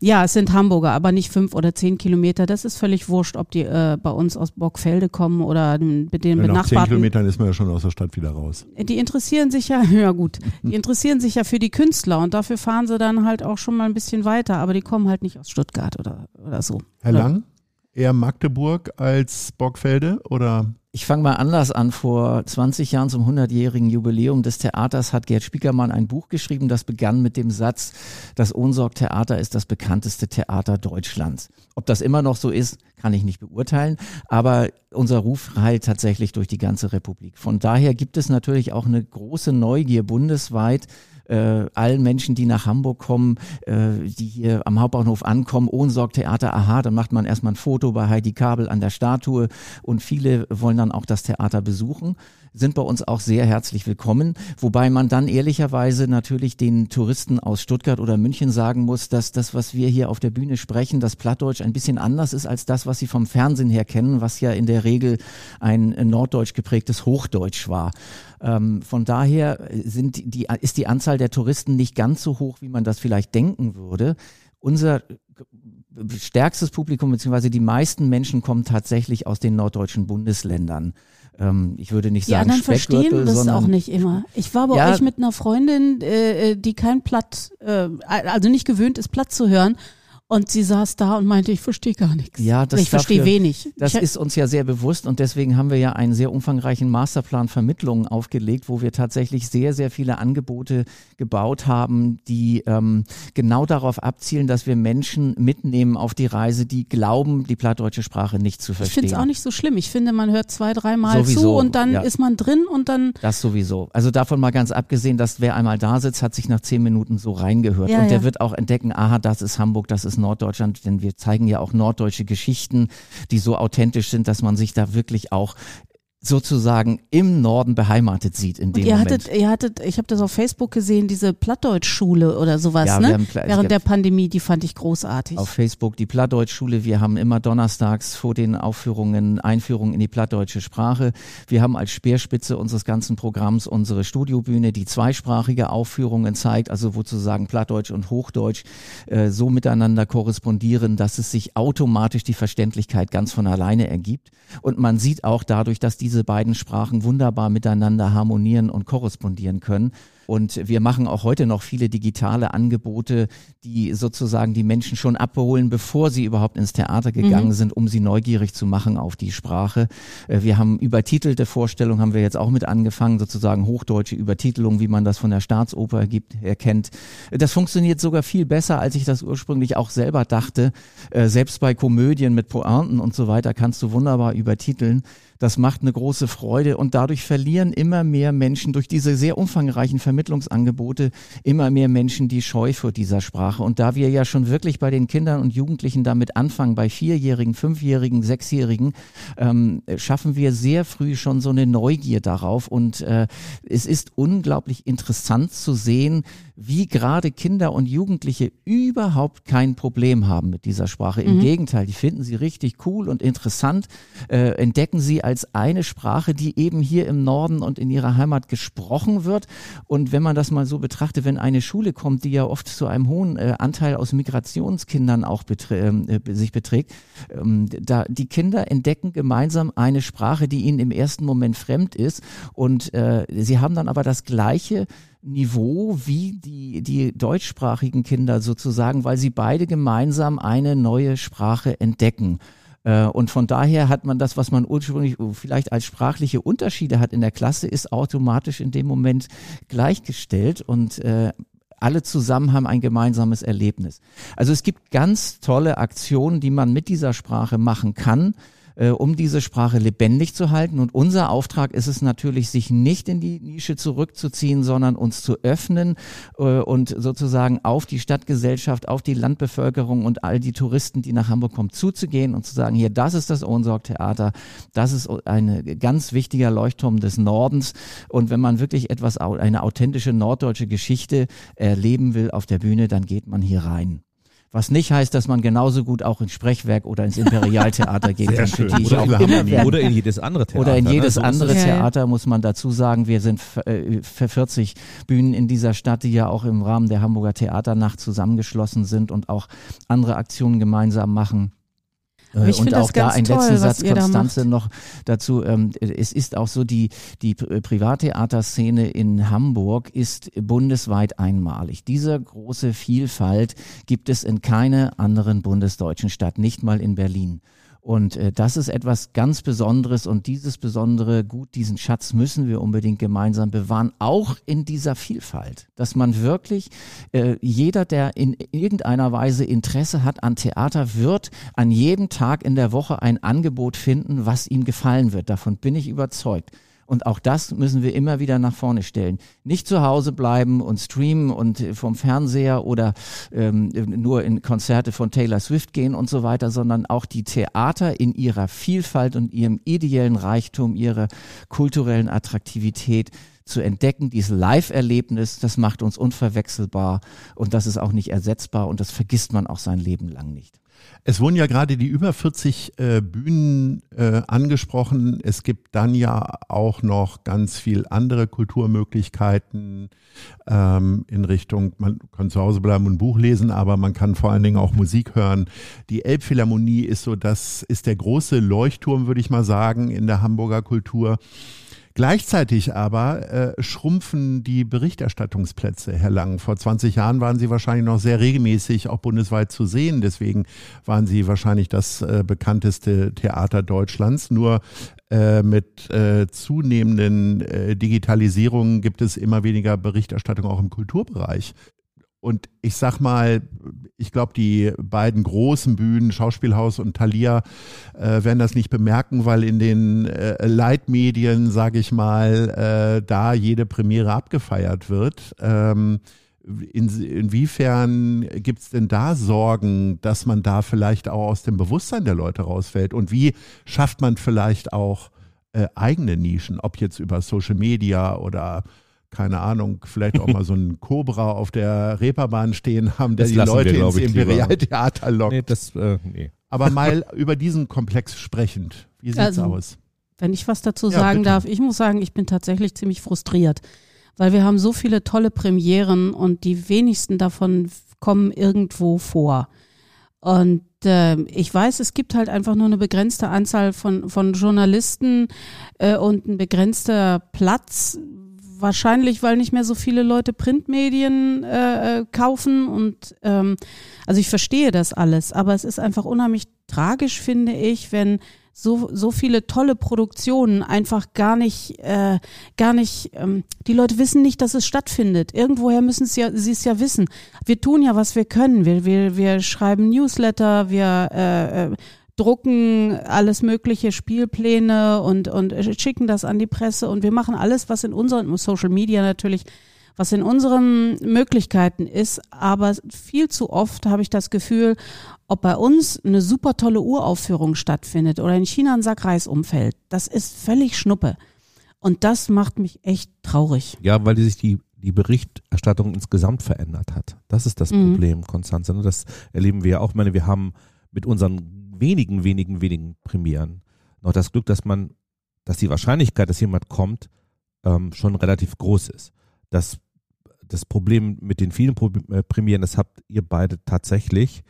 Ja, es sind Hamburger, aber nicht fünf oder zehn Kilometer. Das ist völlig wurscht, ob die äh, bei uns aus Bockfelde kommen oder mit den ja, benachbarten. Nach zehn Kilometern ist man ja schon aus der Stadt wieder raus. Die interessieren sich ja, ja gut, die interessieren sich ja für die Künstler und dafür fahren sie dann halt auch schon mal ein bisschen weiter, aber die kommen halt nicht aus Stuttgart oder, oder so. Herr Lang, eher Magdeburg als Bockfelde oder? Ich fange mal anders an. Vor 20 Jahren zum 100-jährigen Jubiläum des Theaters hat Gerd Spiekermann ein Buch geschrieben, das begann mit dem Satz, das Ohnsorg-Theater ist das bekannteste Theater Deutschlands. Ob das immer noch so ist, kann ich nicht beurteilen, aber unser Ruf heilt tatsächlich durch die ganze Republik. Von daher gibt es natürlich auch eine große Neugier bundesweit, äh, allen Menschen, die nach Hamburg kommen, äh, die hier am Hauptbahnhof ankommen, Ohnsorg-Theater, aha, dann macht man erstmal ein Foto bei Heidi Kabel an der Statue und viele wollen dann auch das Theater besuchen sind bei uns auch sehr herzlich willkommen. Wobei man dann ehrlicherweise natürlich den Touristen aus Stuttgart oder München sagen muss, dass das, was wir hier auf der Bühne sprechen, das Plattdeutsch ein bisschen anders ist als das, was sie vom Fernsehen her kennen, was ja in der Regel ein norddeutsch geprägtes Hochdeutsch war. Ähm, von daher sind die, ist die Anzahl der Touristen nicht ganz so hoch, wie man das vielleicht denken würde. Unser stärkstes Publikum, beziehungsweise die meisten Menschen kommen tatsächlich aus den norddeutschen Bundesländern ähm, ich würde nicht die sagen anderen verstehen das sondern, auch nicht immer. Ich war bei Ja. euch mit einer Freundin, äh, die kein Platt, äh, also nicht gewöhnt ist, Platt zu hören. Und sie saß da und meinte, ich verstehe gar nichts. Ja, das ich verstehe wenig. Das ich, ist uns ja sehr bewusst und deswegen haben wir ja einen sehr umfangreichen Masterplan Vermittlungen aufgelegt, wo wir tatsächlich sehr, sehr viele Angebote gebaut haben, die ähm, genau darauf abzielen, dass wir Menschen mitnehmen auf die Reise, die glauben, die plattdeutsche Sprache nicht zu ich verstehen. finde es auch nicht so schlimm. Ich finde, man hört zwei, dreimal zu und dann ja. ist man drin und dann Das sowieso. Also davon mal ganz abgesehen, dass wer einmal da sitzt, hat sich nach zehn Minuten so reingehört. Ja, und der ja. wird auch entdecken, aha, das ist Hamburg, das ist Norddeutschland, denn wir zeigen ja auch norddeutsche Geschichten, die so authentisch sind, dass man sich da wirklich auch sozusagen im Norden beheimatet sieht in dem Und ihr Moment. hattet, ihr hattet, ich habe das auf Facebook gesehen, diese Plattdeutschschule oder sowas, Ja, ne? haben Während der Pandemie, die fand ich großartig. auf Facebook die Plattdeutschschule. Wir haben immer donnerstags vor den Aufführungen Einführungen in die plattdeutsche Sprache. Wir haben als Speerspitze unseres ganzen Programms unsere Studiobühne, die zweisprachige Aufführungen zeigt, also wo sozusagen Plattdeutsch und Hochdeutsch äh, so miteinander korrespondieren, dass es sich automatisch die Verständlichkeit ganz von alleine ergibt. Und man sieht auch dadurch, dass diese beiden Sprachen wunderbar miteinander harmonieren und korrespondieren können. Und wir machen auch heute noch viele digitale Angebote, die sozusagen die Menschen schon abholen, bevor sie überhaupt ins Theater gegangen sind, um sie neugierig zu machen auf die Sprache. Äh, Wir haben übertitelte Vorstellungen, haben wir jetzt auch mit angefangen, sozusagen hochdeutsche Übertitelung, wie man das von der Staatsoper gibt, erkennt. Das funktioniert sogar viel besser, als ich das ursprünglich auch selber dachte. Äh, Selbst bei Komödien mit Pointen und so weiter kannst du wunderbar übertiteln. Das macht eine große Freude und dadurch verlieren immer mehr Menschen durch diese sehr umfangreichen Vermittlungsangebote immer mehr Menschen die Scheu vor dieser Sprache. Und da wir ja schon wirklich bei den Kindern und Jugendlichen damit anfangen, bei Vierjährigen, Fünfjährigen, Sechsjährigen, ähm, schaffen wir sehr früh schon so eine Neugier darauf. Und äh, es ist unglaublich interessant zu sehen, wie gerade Kinder und Jugendliche überhaupt kein Problem haben mit dieser Sprache. Im Gegenteil, die finden sie richtig cool und interessant, äh, entdecken sie als eine Sprache, die eben hier im Norden und in ihrer Heimat gesprochen wird. Und wenn man das mal so betrachtet, wenn eine Schule kommt, die ja oft zu einem hohen äh, Anteil aus Migrationskindern auch beträ ähm, äh, sich beträgt, ähm, da die Kinder entdecken gemeinsam eine Sprache, die ihnen im ersten Moment fremd ist und äh, sie haben dann aber das gleiche Niveau wie die, die deutschsprachigen Kinder sozusagen, weil sie beide gemeinsam eine neue Sprache entdecken. Äh, Und von daher hat man das, was man ursprünglich vielleicht als sprachliche Unterschiede hat in der Klasse, ist automatisch in dem Moment gleichgestellt und äh, alle zusammen haben ein gemeinsames Erlebnis. Also es gibt ganz tolle Aktionen, die man mit dieser Sprache machen kann äh, um diese Sprache lebendig zu halten. Und unser Auftrag ist es natürlich, sich nicht in die Nische zurückzuziehen, sondern uns zu öffnen äh, und sozusagen auf die Stadtgesellschaft, auf die Landbevölkerung und all die Touristen, die nach Hamburg kommen, zuzugehen und zu sagen, hier, das ist das Ohnsorg-Theater, das ist ein ganz wichtiger Leuchtturm des Nordens. Und wenn man wirklich etwas, eine authentische norddeutsche Geschichte erleben will auf der Bühne, dann geht man hier rein. Was nicht heißt, dass man genauso gut auch ins Sprechwerk oder ins Imperialtheater gehen kann, für die ich Oder, auch immer oder in jedes andere Theater. Oder in ne? jedes So ist andere. Theater muss man dazu sagen, wir sind äh, für 40 Bühnen in dieser Stadt, die ja auch im Rahmen der Hamburger Theaternacht zusammengeschlossen sind und auch andere Aktionen gemeinsam machen. Äh, ich und auch da ein toll, letzter Satz, ihr da Konstanze, noch dazu. Ähm, es ist auch so, die, die Pri- Privattheaterszene in Hamburg ist bundesweit einmalig. Diese große Vielfalt gibt es in keiner anderen bundesdeutschen Stadt, nicht mal in Berlin. Und äh, das ist etwas ganz Besonderes und dieses besondere Gut, diesen Schatz müssen wir unbedingt gemeinsam bewahren, auch in dieser Vielfalt, dass man wirklich, äh, jeder, der in irgendeiner Weise Interesse hat an Theater, wird an jedem Tag in der Woche ein Angebot finden, was ihm gefallen wird. Davon bin ich überzeugt. Und auch das müssen wir immer wieder nach vorne stellen. Nicht zu Hause bleiben und streamen und vom Fernseher oder ähm, nur in Konzerte von Taylor Swift gehen und so weiter, sondern auch die Theater in ihrer Vielfalt und ihrem ideellen Reichtum, ihrer kulturellen Attraktivität zu entdecken, dieses Live-Erlebnis, das macht uns unverwechselbar und das ist auch nicht ersetzbar und das vergisst man auch sein Leben lang nicht. Es wurden ja gerade die über 40 äh, Bühnen äh, angesprochen. Es gibt dann ja auch noch ganz viel andere Kulturmöglichkeiten ähm, in Richtung, man kann zu Hause bleiben und ein Buch lesen, aber man kann vor allen Dingen auch Musik hören. Die Elbphilharmonie ist so, das ist der große Leuchtturm, würde ich mal sagen, in der Hamburger Kultur. Gleichzeitig aber äh, schrumpfen die Berichterstattungsplätze, Herr Lang. Vor 20 Jahren waren Sie wahrscheinlich noch sehr regelmäßig auch bundesweit zu sehen. Deswegen waren Sie wahrscheinlich das äh, bekannteste Theater Deutschlands. Nur äh, mit äh, zunehmenden äh, Digitalisierungen gibt es immer weniger Berichterstattung auch im Kulturbereich. Und ich sag mal, ich glaube, die beiden großen Bühnen, Schauspielhaus und Thalia, äh, werden das nicht bemerken, weil in den äh, Leitmedien, sage ich mal, äh, da jede Premiere abgefeiert wird. Ähm, in, inwiefern gibt es denn da Sorgen, dass man da vielleicht auch aus dem Bewusstsein der Leute rausfällt? Und wie schafft man vielleicht auch äh, eigene Nischen, ob jetzt über Social Media oder keine Ahnung, vielleicht auch mal so einen Cobra auf der Reeperbahn stehen haben, der Das die Leute wir, ins. Imperialtheater lockt. Nee, das, äh, nee. Aber mal über diesen Komplex sprechend. Wie sieht's Also, aus? Wenn ich was dazu Ja, sagen bitte. darf, ich muss sagen, ich bin tatsächlich ziemlich frustriert, weil wir haben so viele tolle Premieren und die wenigsten davon kommen irgendwo vor. Und äh, ich weiß, es gibt halt einfach nur eine begrenzte Anzahl von, von Journalisten äh, und ein begrenzter Platz. Wahrscheinlich, weil nicht mehr so viele Leute Printmedien äh, äh, kaufen und ähm, also ich verstehe das alles, aber es ist einfach unheimlich tragisch, finde ich, wenn so, so viele tolle Produktionen einfach gar nicht, äh, gar nicht, ähm, die Leute wissen nicht, dass es stattfindet. Irgendwoher müssen sie ja, sie es ja wissen. Wir tun ja, was wir können. Wir, wir, wir schreiben Newsletter, wir äh, äh, drucken alles mögliche Spielpläne und, und schicken das an die Presse und wir machen alles, was in unseren Social Media natürlich, was in unseren Möglichkeiten ist. Aber viel zu oft habe ich das Gefühl, ob bei uns eine super tolle Uraufführung stattfindet oder in China ein Sack Reis umfällt, das ist völlig Schnuppe. Und das macht mich echt traurig. Ja, weil die sich die, die Berichterstattung insgesamt verändert hat. Das ist das Mhm. Problem, Konstanze. Das erleben wir ja auch. Ich meine, wir haben mit unseren wenigen, wenigen, wenigen Premieren noch das Glück, dass man, dass die Wahrscheinlichkeit, dass jemand kommt, ähm, schon relativ groß ist. Das, das Problem mit den vielen äh, Premieren, das habt ihr beide tatsächlich.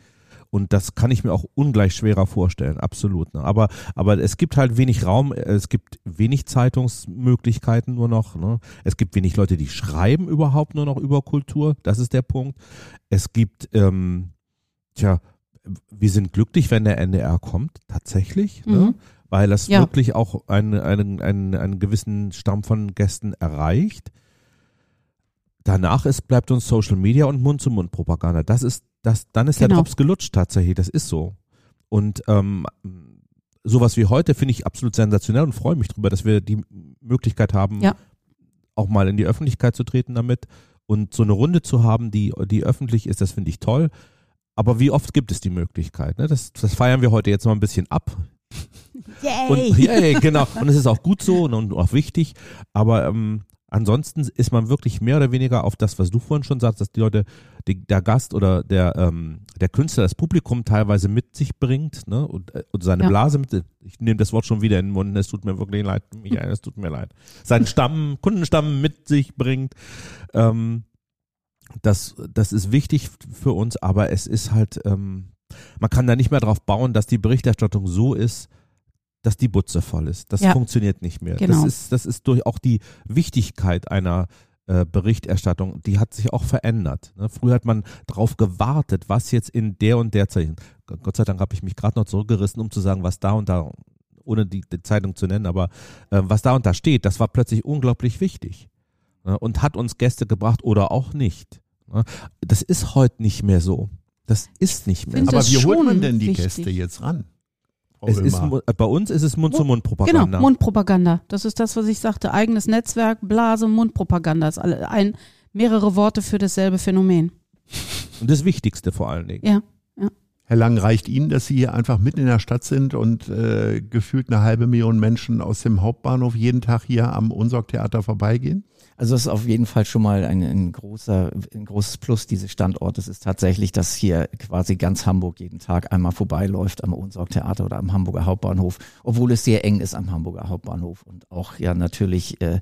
Und das kann ich mir auch ungleich schwerer vorstellen, absolut. Ne? Aber, aber es gibt halt wenig Raum, äh, es gibt wenig Zeitungsmöglichkeiten nur noch. Ne? Es gibt wenig Leute, die schreiben überhaupt nur noch über Kultur. Das ist der Punkt. Es gibt, ähm, tja, wir sind glücklich, wenn der NDR kommt, tatsächlich, ne? Mhm. weil das Ja. wirklich auch einen, einen, einen, einen gewissen Stamm von Gästen erreicht. Danach ist, bleibt uns Social Media und Mund-zu-Mund-Propaganda. Das ist, das, dann ist der Genau. Drops gelutscht tatsächlich. Das ist so. Und ähm, sowas wie heute finde ich absolut sensationell und freue mich drüber, dass wir die Möglichkeit haben, Ja. auch mal in die Öffentlichkeit zu treten damit und so eine Runde zu haben, die, die öffentlich ist, das finde ich toll. Aber wie oft gibt es die Möglichkeit? Ne? Das, das feiern wir heute jetzt mal ein bisschen ab. Und, yay, genau. Und es ist auch gut so und, und auch wichtig. Aber ähm, ansonsten ist man wirklich mehr oder weniger auf das, was du vorhin schon sagst, dass die Leute, die, der Gast oder der, ähm, der Künstler das Publikum teilweise mit sich bringt ne? und, äh, und seine Ja. Blase mit. Ich nehme das Wort schon wieder in den Mund. Es tut mir wirklich leid, Michael, es tut mir leid. Seinen Stamm, Kundenstamm mit sich bringt. Ähm, das, das ist wichtig für uns, aber es ist halt, ähm, man kann da nicht mehr drauf bauen, dass die Berichterstattung so ist, dass die Butze voll ist. Das Ja. funktioniert nicht mehr. Genau. Das ist, das ist durch auch die Wichtigkeit einer äh, Berichterstattung, die hat sich auch verändert. Ne? Früher hat man drauf gewartet, was jetzt in der und der Zeichen. Gott sei Dank habe ich mich gerade noch zurückgerissen, um zu sagen, was da und da, ohne die, die Zeitung zu nennen, aber äh, was da und da steht, das war plötzlich unglaublich wichtig? Und hat uns Gäste gebracht oder auch nicht. ne? Das ist heute nicht mehr so. Das ist nicht mehr so. Aber wie holt man denn die wichtig. Gäste jetzt ran? Es ist, bei uns ist es Genau, Mund-zu-Mund-Propaganda. Mundpropaganda. Das ist das, was ich sagte. Eigenes Netzwerk, Blase, Mundpropaganda. Das ist alle, ein, mehrere Worte für dasselbe Phänomen. Und das Wichtigste vor allen Dingen. Ja. Herr Lang, reicht Ihnen, dass Sie hier einfach mitten in der Stadt sind und äh, gefühlt eine halbe Million Menschen aus dem Hauptbahnhof jeden Tag hier am Unsorg-Theater vorbeigehen? Also das ist auf jeden Fall schon mal ein, ein großer, ein großes Plus dieses Standortes ist tatsächlich, dass hier quasi ganz Hamburg jeden Tag einmal vorbeiläuft am Unsorg-Theater oder am Hamburger Hauptbahnhof, obwohl es sehr eng ist am Hamburger Hauptbahnhof und auch ja natürlich äh,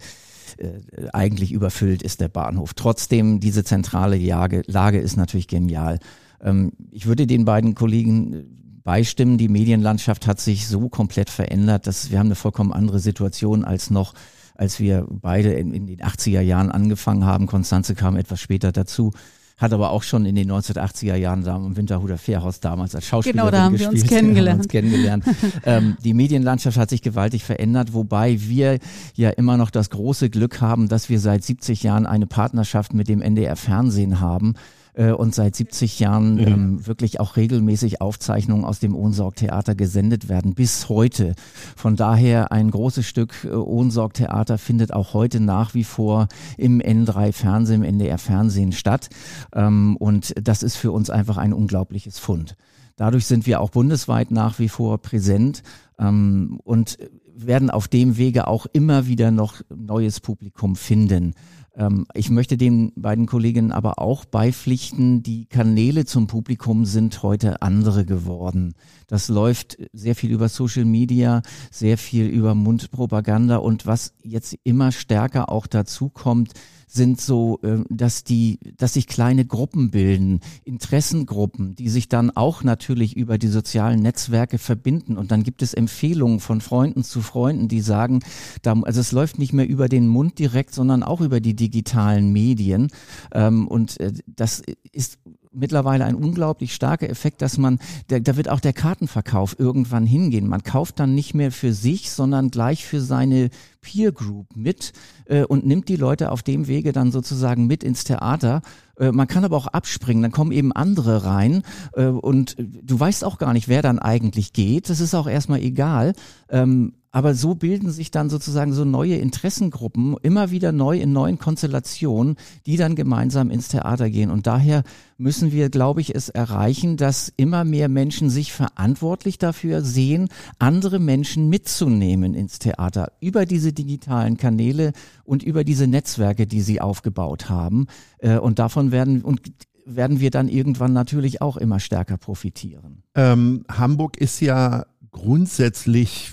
äh, eigentlich überfüllt ist der Bahnhof. Trotzdem, diese zentrale Lage, Lage ist natürlich genial. Ähm, ich würde den beiden Kollegen beistimmen. Die Medienlandschaft hat sich so komplett verändert, dass wir haben eine vollkommen andere Situation als noch als wir beide in, in den 80er Jahren angefangen haben. Konstanze kam etwas später dazu, hat aber auch schon in den 1980er Jahren da im Winterhuder Fährhaus damals als Schauspielerin Genau, da haben wir gespielt. uns Wir haben kennengelernt. uns kennengelernt. ähm, die Medienlandschaft hat sich gewaltig verändert, wobei wir ja immer noch das große Glück haben, dass wir seit 70 Jahren eine Partnerschaft mit dem NDR Fernsehen haben äh, und seit 70 Jahren ähm, wirklich auch regelmäßig Aufzeichnungen aus dem Ohnsorg-Theater gesendet werden, bis heute. Von daher ein großes Stück äh, Ohnsorg-Theater findet auch heute nach wie vor im N3 Fernsehen, im NDR Fernsehen statt. Ähm, und das ist für uns einfach ein unglaubliches Fund. Dadurch sind wir auch bundesweit nach wie vor präsent ähm, und werden auf dem Wege auch immer wieder noch neues Publikum finden. Ähm, ich möchte den beiden Kolleginnen aber auch beipflichten, die Kanäle zum Publikum sind heute andere geworden. Das läuft sehr viel über Social Media, sehr viel über Mundpropaganda und was jetzt immer stärker auch dazu kommt, sind so, äh, dass die, dass sich kleine Gruppen bilden, Interessengruppen, die sich dann auch natürlich über die sozialen Netzwerke verbinden. Und dann gibt es Empfehlungen von Freunden zu Freunden, die sagen, da, also es läuft nicht mehr über den Mund direkt, sondern auch über die digitalen Medien. Ähm, und äh, das ist mittlerweile ein unglaublich starker Effekt, dass man, der, da wird auch der Kartenverkauf irgendwann hingehen. Man kauft dann nicht mehr für sich, sondern gleich für seine Peer Group mit äh, und nimmt die Leute auf dem Wege dann sozusagen mit ins Theater. Äh, man kann aber auch abspringen, dann kommen eben andere rein äh, und du weißt auch gar nicht, wer dann eigentlich geht. Das ist auch erstmal egal. Ähm, aber so bilden sich dann sozusagen so neue Interessengruppen, immer wieder neu in neuen Konstellationen, die dann gemeinsam ins Theater gehen. Und daher müssen wir, glaube ich, es erreichen, dass immer mehr Menschen sich verantwortlich dafür sehen, andere Menschen mitzunehmen ins Theater über diese digitalen Kanäle und über diese Netzwerke, die sie aufgebaut haben. Äh, Und davon werden und werden wir dann irgendwann natürlich auch immer stärker profitieren. Ähm, Hamburg ist ja grundsätzlich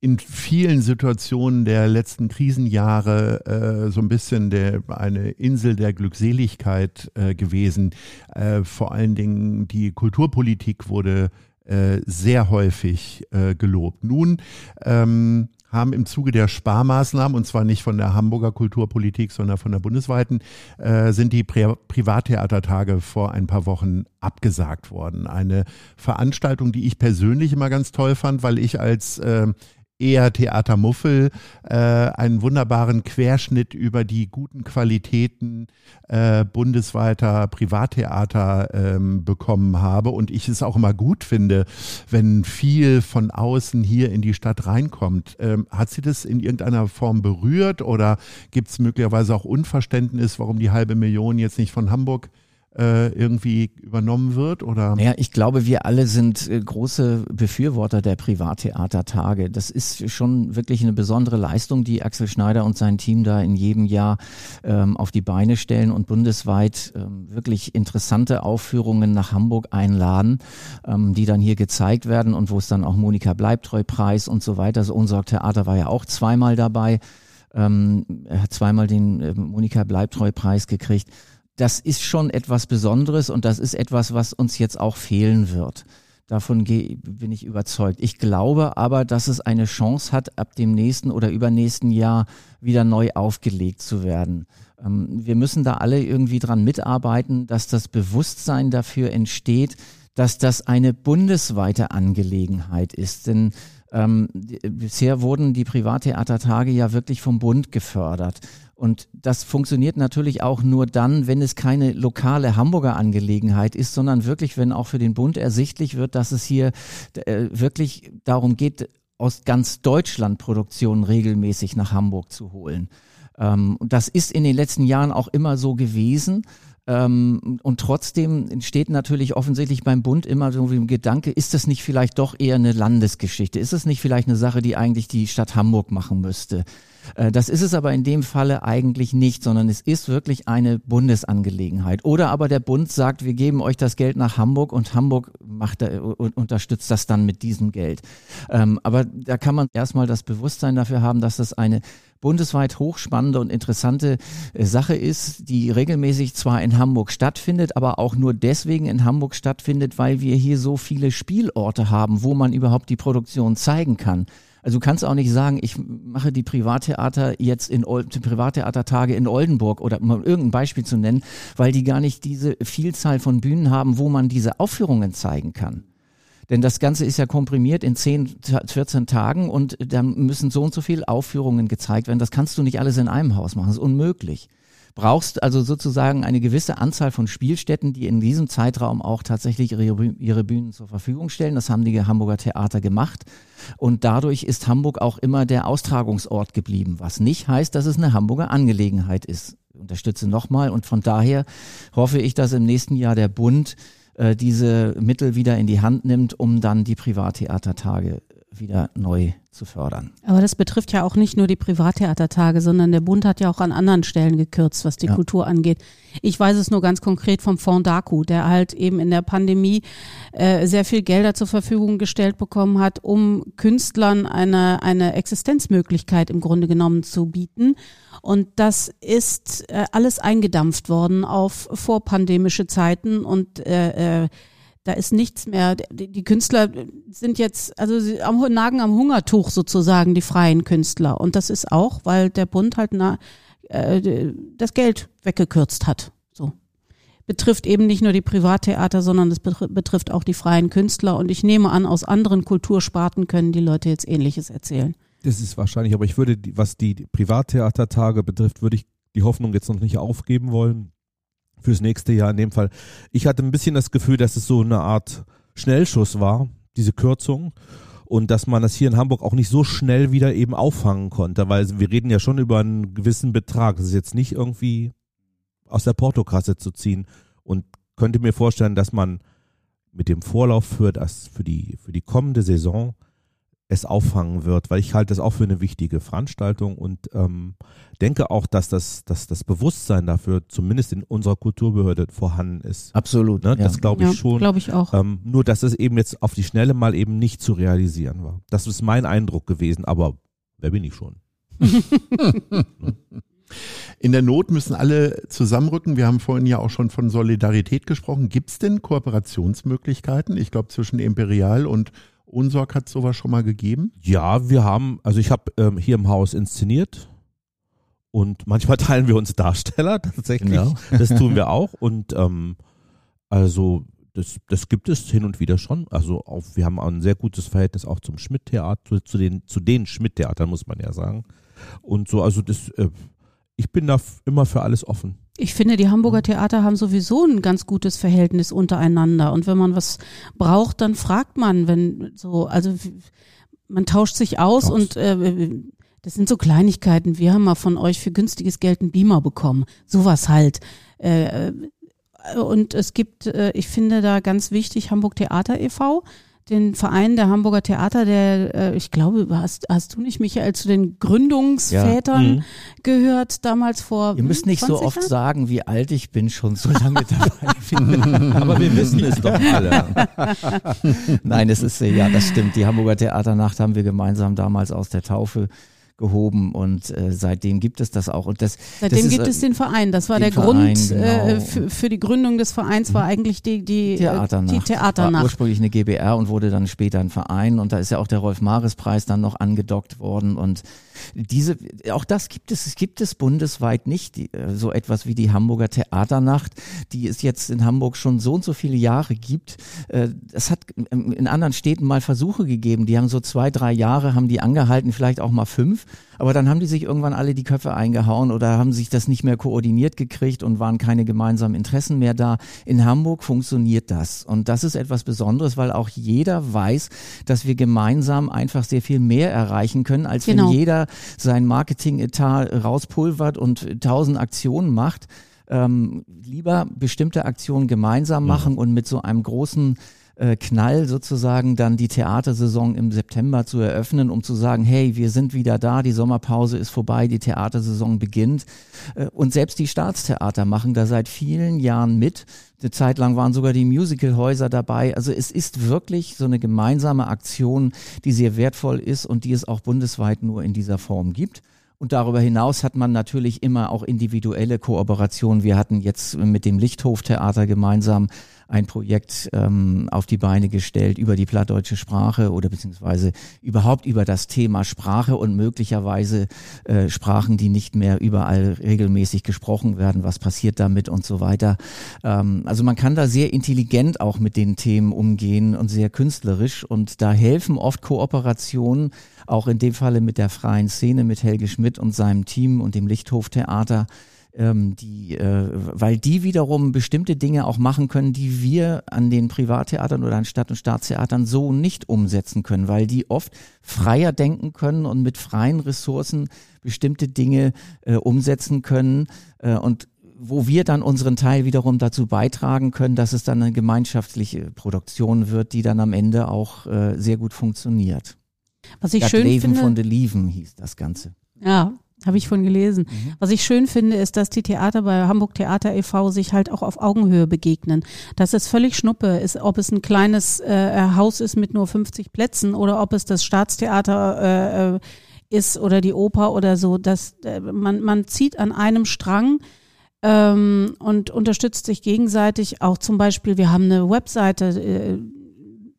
in vielen Situationen der letzten Krisenjahre äh, so ein bisschen der, eine Insel der Glückseligkeit äh, gewesen. Äh, vor allen Dingen die Kulturpolitik wurde äh, sehr häufig äh, gelobt. Nun ähm, haben im Zuge der Sparmaßnahmen, und zwar nicht von der Hamburger Kulturpolitik, sondern von der bundesweiten, äh, sind die Pri Privattheatertage vor ein paar Wochen abgesagt worden. Eine Veranstaltung, die ich persönlich immer ganz toll fand, weil ich als äh, eher Theatermuffel äh, einen wunderbaren Querschnitt über die guten Qualitäten äh, bundesweiter Privattheater ähm, bekommen habe und ich es auch immer gut finde, wenn viel von außen hier in die Stadt reinkommt. Ähm, hat Sie das in irgendeiner Form berührt oder gibt es möglicherweise auch Unverständnis, warum die halbe Million jetzt nicht von Hamburg äh, irgendwie übernommen wird? Oder? Naja, ich glaube, wir alle sind äh, große Befürworter der Privattheatertage. Das ist schon wirklich eine besondere Leistung, die Axel Schneider und sein Team da in jedem Jahr ähm, auf die Beine stellen und bundesweit ähm, wirklich interessante Aufführungen nach Hamburg einladen, ähm, die dann hier gezeigt werden und wo es dann auch Monika Bleibtreu-Preis und so weiter. So Unsorg Theater war ja auch zweimal dabei. Ähm, er hat zweimal den äh, Monika Bleibtreu-Preis gekriegt das ist schon etwas Besonderes und das ist etwas, was uns jetzt auch fehlen wird. Davon bin ich überzeugt. Ich glaube aber, dass es eine Chance hat, ab dem nächsten oder übernächsten Jahr wieder neu aufgelegt zu werden. Ähm, wir müssen da alle irgendwie dran mitarbeiten, dass das Bewusstsein dafür entsteht, dass das eine bundesweite Angelegenheit ist. Denn Ähm, bisher wurden die Privattheatertage ja wirklich vom Bund gefördert. Und das funktioniert natürlich auch nur dann, wenn es keine lokale Hamburger Angelegenheit ist, sondern wirklich, wenn auch für den Bund ersichtlich wird, dass es hier äh, wirklich darum geht, aus ganz Deutschland Produktionen regelmäßig nach Hamburg zu holen. Ähm, das ist in den letzten Jahren auch immer so gewesen. Ähm, und trotzdem entsteht natürlich offensichtlich beim Bund immer so ein Gedanke, ist das nicht vielleicht doch eher eine Landesgeschichte? Ist es nicht vielleicht eine Sache, die eigentlich die Stadt Hamburg machen müsste? Äh, das ist es aber in dem Falle eigentlich nicht, sondern es ist wirklich eine Bundesangelegenheit. Oder aber der Bund sagt, wir geben euch das Geld nach Hamburg und Hamburg macht, und unterstützt das dann mit diesem Geld. Ähm, aber da kann man erstmal das Bewusstsein dafür haben, dass das eine bundesweit hochspannende und interessante äh, Sache ist, die regelmäßig zwar in Hamburg stattfindet, aber auch nur deswegen in Hamburg stattfindet, weil wir hier so viele Spielorte haben, wo man überhaupt die Produktion zeigen kann. Also du kannst auch nicht sagen, ich mache die Privattheater jetzt in die Privattheatertage in Oldenburg oder um irgendein Beispiel zu nennen, weil die gar nicht diese Vielzahl von Bühnen haben, wo man diese Aufführungen zeigen kann. Denn das Ganze ist ja komprimiert in 10, 14 Tagen und da müssen so und so viele Aufführungen gezeigt werden. Das kannst du nicht alles in einem Haus machen. Das ist unmöglich brauchst also sozusagen eine gewisse Anzahl von Spielstätten, die in diesem Zeitraum auch tatsächlich ihre, ihre Bühnen zur Verfügung stellen. Das haben die Hamburger Theater gemacht. Und dadurch ist Hamburg auch immer der Austragungsort geblieben, was nicht heißt, dass es eine Hamburger Angelegenheit ist. Ich unterstütze nochmal und von daher hoffe ich, dass im nächsten Jahr der Bund äh, diese Mittel wieder in die Hand nimmt, um dann die Privattheatertage wieder neu zu fördern. Aber das betrifft ja auch nicht nur die Privattheatertage, sondern der Bund hat ja auch an anderen Stellen gekürzt, was die ja. Kultur angeht. Ich weiß es nur ganz konkret vom Fonds DACU, der halt eben in der Pandemie äh, sehr viel Gelder zur Verfügung gestellt bekommen hat, um Künstlern eine, eine Existenzmöglichkeit im Grunde genommen zu bieten. Und das ist äh, alles eingedampft worden auf vorpandemische Zeiten und äh, äh, da ist nichts mehr. Die, die Künstler sind jetzt, also sie am, nagen am Hungertuch sozusagen, die freien Künstler. Und das ist auch, weil der Bund halt na, äh, das Geld weggekürzt hat. So. Betrifft eben nicht nur die Privattheater, sondern es betrifft auch die freien Künstler. Und ich nehme an, aus anderen Kultursparten können die Leute jetzt Ähnliches erzählen. Das ist wahrscheinlich, aber ich würde, was die Privattheatertage betrifft, würde ich die Hoffnung jetzt noch nicht aufgeben wollen fürs nächste Jahr in dem Fall. Ich hatte ein bisschen das Gefühl, dass es so eine Art Schnellschuss war, diese Kürzung. Und dass man das hier in Hamburg auch nicht so schnell wieder eben auffangen konnte, weil wir reden ja schon über einen gewissen Betrag. Das ist jetzt nicht irgendwie aus der Portokasse zu ziehen. Und könnte mir vorstellen, dass man mit dem Vorlauf für das, für die, für die kommende Saison es auffangen wird, weil ich halte das auch für eine wichtige Veranstaltung und ähm, denke auch, dass das, dass das Bewusstsein dafür zumindest in unserer Kulturbehörde vorhanden ist. Absolut. Ne? Das glaube ich ja, schon. Glaube ich auch. Ähm, nur, dass es eben jetzt auf die Schnelle mal eben nicht zu realisieren war. Das ist mein Eindruck gewesen, aber wer bin ich schon? In der Not müssen alle zusammenrücken. Wir haben vorhin ja auch schon von Solidarität gesprochen. Gibt es denn Kooperationsmöglichkeiten? Ich glaube, zwischen Imperial und Unsorg hat sowas schon mal gegeben? Ja, wir haben, also ich habe ähm, hier im Haus inszeniert und manchmal teilen wir uns Darsteller tatsächlich. Genau. Das tun wir auch und ähm, also das, das gibt es hin und wieder schon. Also auch, wir haben ein sehr gutes Verhältnis auch zum Schmidt-Theater, zu den, zu den Schmidt-Theatern, muss man ja sagen. Und so, also das, äh, ich bin da immer für alles offen. Ich finde, die Hamburger Theater haben sowieso ein ganz gutes Verhältnis untereinander. Und wenn man was braucht, dann fragt man, wenn so, also man tauscht sich aus Tauscht. und äh, das sind so Kleinigkeiten. Wir haben mal von euch für günstiges Geld einen Beamer bekommen. Sowas halt. Äh, und es gibt, äh, ich finde da ganz wichtig, Hamburg Theater e.V den Verein der Hamburger Theater, der, äh, ich glaube, hast, hast du nicht, Michael, zu den Gründungsvätern ja. mhm. gehört, damals vor. Ihr müsst nicht so oft Jahren? sagen, wie alt ich bin, schon so lange dabei. Aber wir wissen es doch alle. Nein, es ist, ja, das stimmt. Die Hamburger Theaternacht haben wir gemeinsam damals aus der Taufe gehoben und äh, seitdem gibt es das auch. Und das, seitdem das gibt ist, es den Verein. Das war der Verein, Grund genau. äh, für, für die Gründung des Vereins war eigentlich die, die, Theaternacht. die Theaternacht. War ursprünglich eine GBR und wurde dann später ein Verein und da ist ja auch der Rolf-Maris-Preis dann noch angedockt worden und diese, auch das gibt es, es gibt es bundesweit nicht, die, äh, so etwas wie die Hamburger Theaternacht, die es jetzt in Hamburg schon so und so viele Jahre gibt. Äh, Es hat in anderen Städten mal Versuche gegeben, die haben so zwei, drei Jahre, haben die angehalten, vielleicht auch mal fünf, aber dann haben die sich irgendwann alle die Köpfe eingehauen oder haben sich das nicht mehr koordiniert gekriegt und waren keine gemeinsamen Interessen mehr da. In Hamburg funktioniert das und das ist etwas Besonderes, weil auch jeder weiß, dass wir gemeinsam einfach sehr viel mehr erreichen können, als Genau. wenn jeder sein Marketing-Etat rauspulvert und tausend Aktionen macht. Ähm, lieber bestimmte Aktionen gemeinsam machen und mit so einem großen äh, Knall sozusagen dann die Theatersaison im September zu eröffnen, um zu sagen, hey, wir sind wieder da, die Sommerpause ist vorbei, die Theatersaison beginnt. Äh, und selbst die Staatstheater machen da seit vielen Jahren mit. Eine Zeit lang waren sogar die Musicalhäuser dabei. Also es ist wirklich so eine gemeinsame Aktion, die sehr wertvoll ist und die es auch bundesweit nur in dieser Form gibt. Und darüber hinaus hat man natürlich immer auch individuelle Kooperationen. Wir hatten jetzt mit dem Lichthoftheater gemeinsam ein Projekt ähm, auf die Beine gestellt über die plattdeutsche Sprache oder beziehungsweise überhaupt über das Thema Sprache und möglicherweise äh, Sprachen, die nicht mehr überall regelmäßig gesprochen werden. Was passiert damit und so weiter. Ähm, also man kann da sehr intelligent auch mit den Themen umgehen und sehr künstlerisch und da helfen oft Kooperationen, auch in dem Falle mit der freien Szene, mit Helge Schmidt und seinem Team und dem Lichthoftheater, ähm, die, äh, weil die wiederum bestimmte Dinge auch machen können, die wir an den Privattheatern oder an Stadt- und Staatstheatern so nicht umsetzen können, weil die oft freier denken können und mit freien Ressourcen bestimmte Dinge äh, umsetzen können äh, und wo wir dann unseren Teil wiederum dazu beitragen können, dass es dann eine gemeinschaftliche Produktion wird, die dann am Ende auch äh, sehr gut funktioniert. Was ich Das schön Leben finde, von de Lieven hieß das Ganze. Ja, habe ich von gelesen. Mhm. Was ich schön finde, ist, dass die Theater bei Hamburg Theater e.V. sich halt auch auf Augenhöhe begegnen. Dass es völlig schnuppe ist, ob es ein kleines äh, Haus ist mit nur 50 Plätzen oder ob es das Staatstheater äh, äh, ist oder die Oper oder so. Dass äh, man, man zieht an einem Strang ähm, und unterstützt sich gegenseitig. Auch zum Beispiel, wir haben eine Webseite, äh,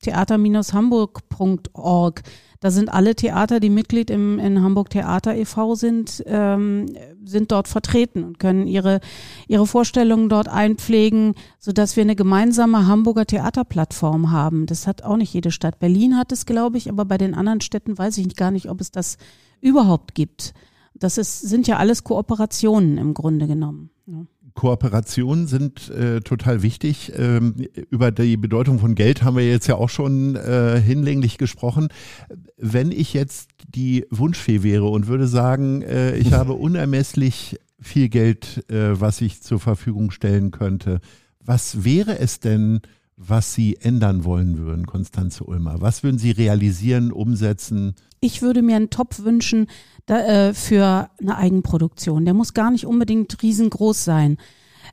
theater-hamburg.org. Da sind alle Theater, die Mitglied im, in Hamburg Theater e.V. sind, ähm, sind dort vertreten und können ihre, ihre Vorstellungen dort einpflegen, sodass wir eine gemeinsame Hamburger Theaterplattform haben. Das hat auch nicht jede Stadt. Berlin hat es, glaube ich, aber bei den anderen Städten weiß ich gar nicht, ob es das überhaupt gibt. Das ist, sind ja alles Kooperationen im Grunde genommen. Ja. Kooperationen sind äh, total wichtig. Ähm, über die Bedeutung von Geld haben wir jetzt ja auch schon äh, hinlänglich gesprochen. Wenn ich jetzt die Wunschfee wäre und würde sagen, äh, ich habe unermesslich viel Geld, äh, was ich zur Verfügung stellen könnte, was wäre es denn, was Sie ändern wollen würden, Konstanze Ulmer? Was würden Sie realisieren, umsetzen? Ich würde mir einen Topf wünschen da, äh, für eine Eigenproduktion. Der muss gar nicht unbedingt riesengroß sein.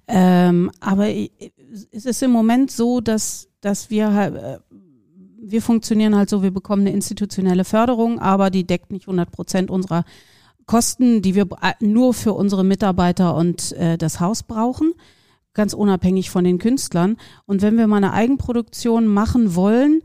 Ähm, aber es ist im Moment so, dass, dass wir halt, äh, wir funktionieren halt so, wir bekommen eine institutionelle Förderung, aber die deckt nicht 100 Prozent unserer Kosten, die wir äh, nur für unsere Mitarbeiter und äh, das Haus brauchen, ganz unabhängig von den Künstlern. Und wenn wir mal eine Eigenproduktion machen wollen,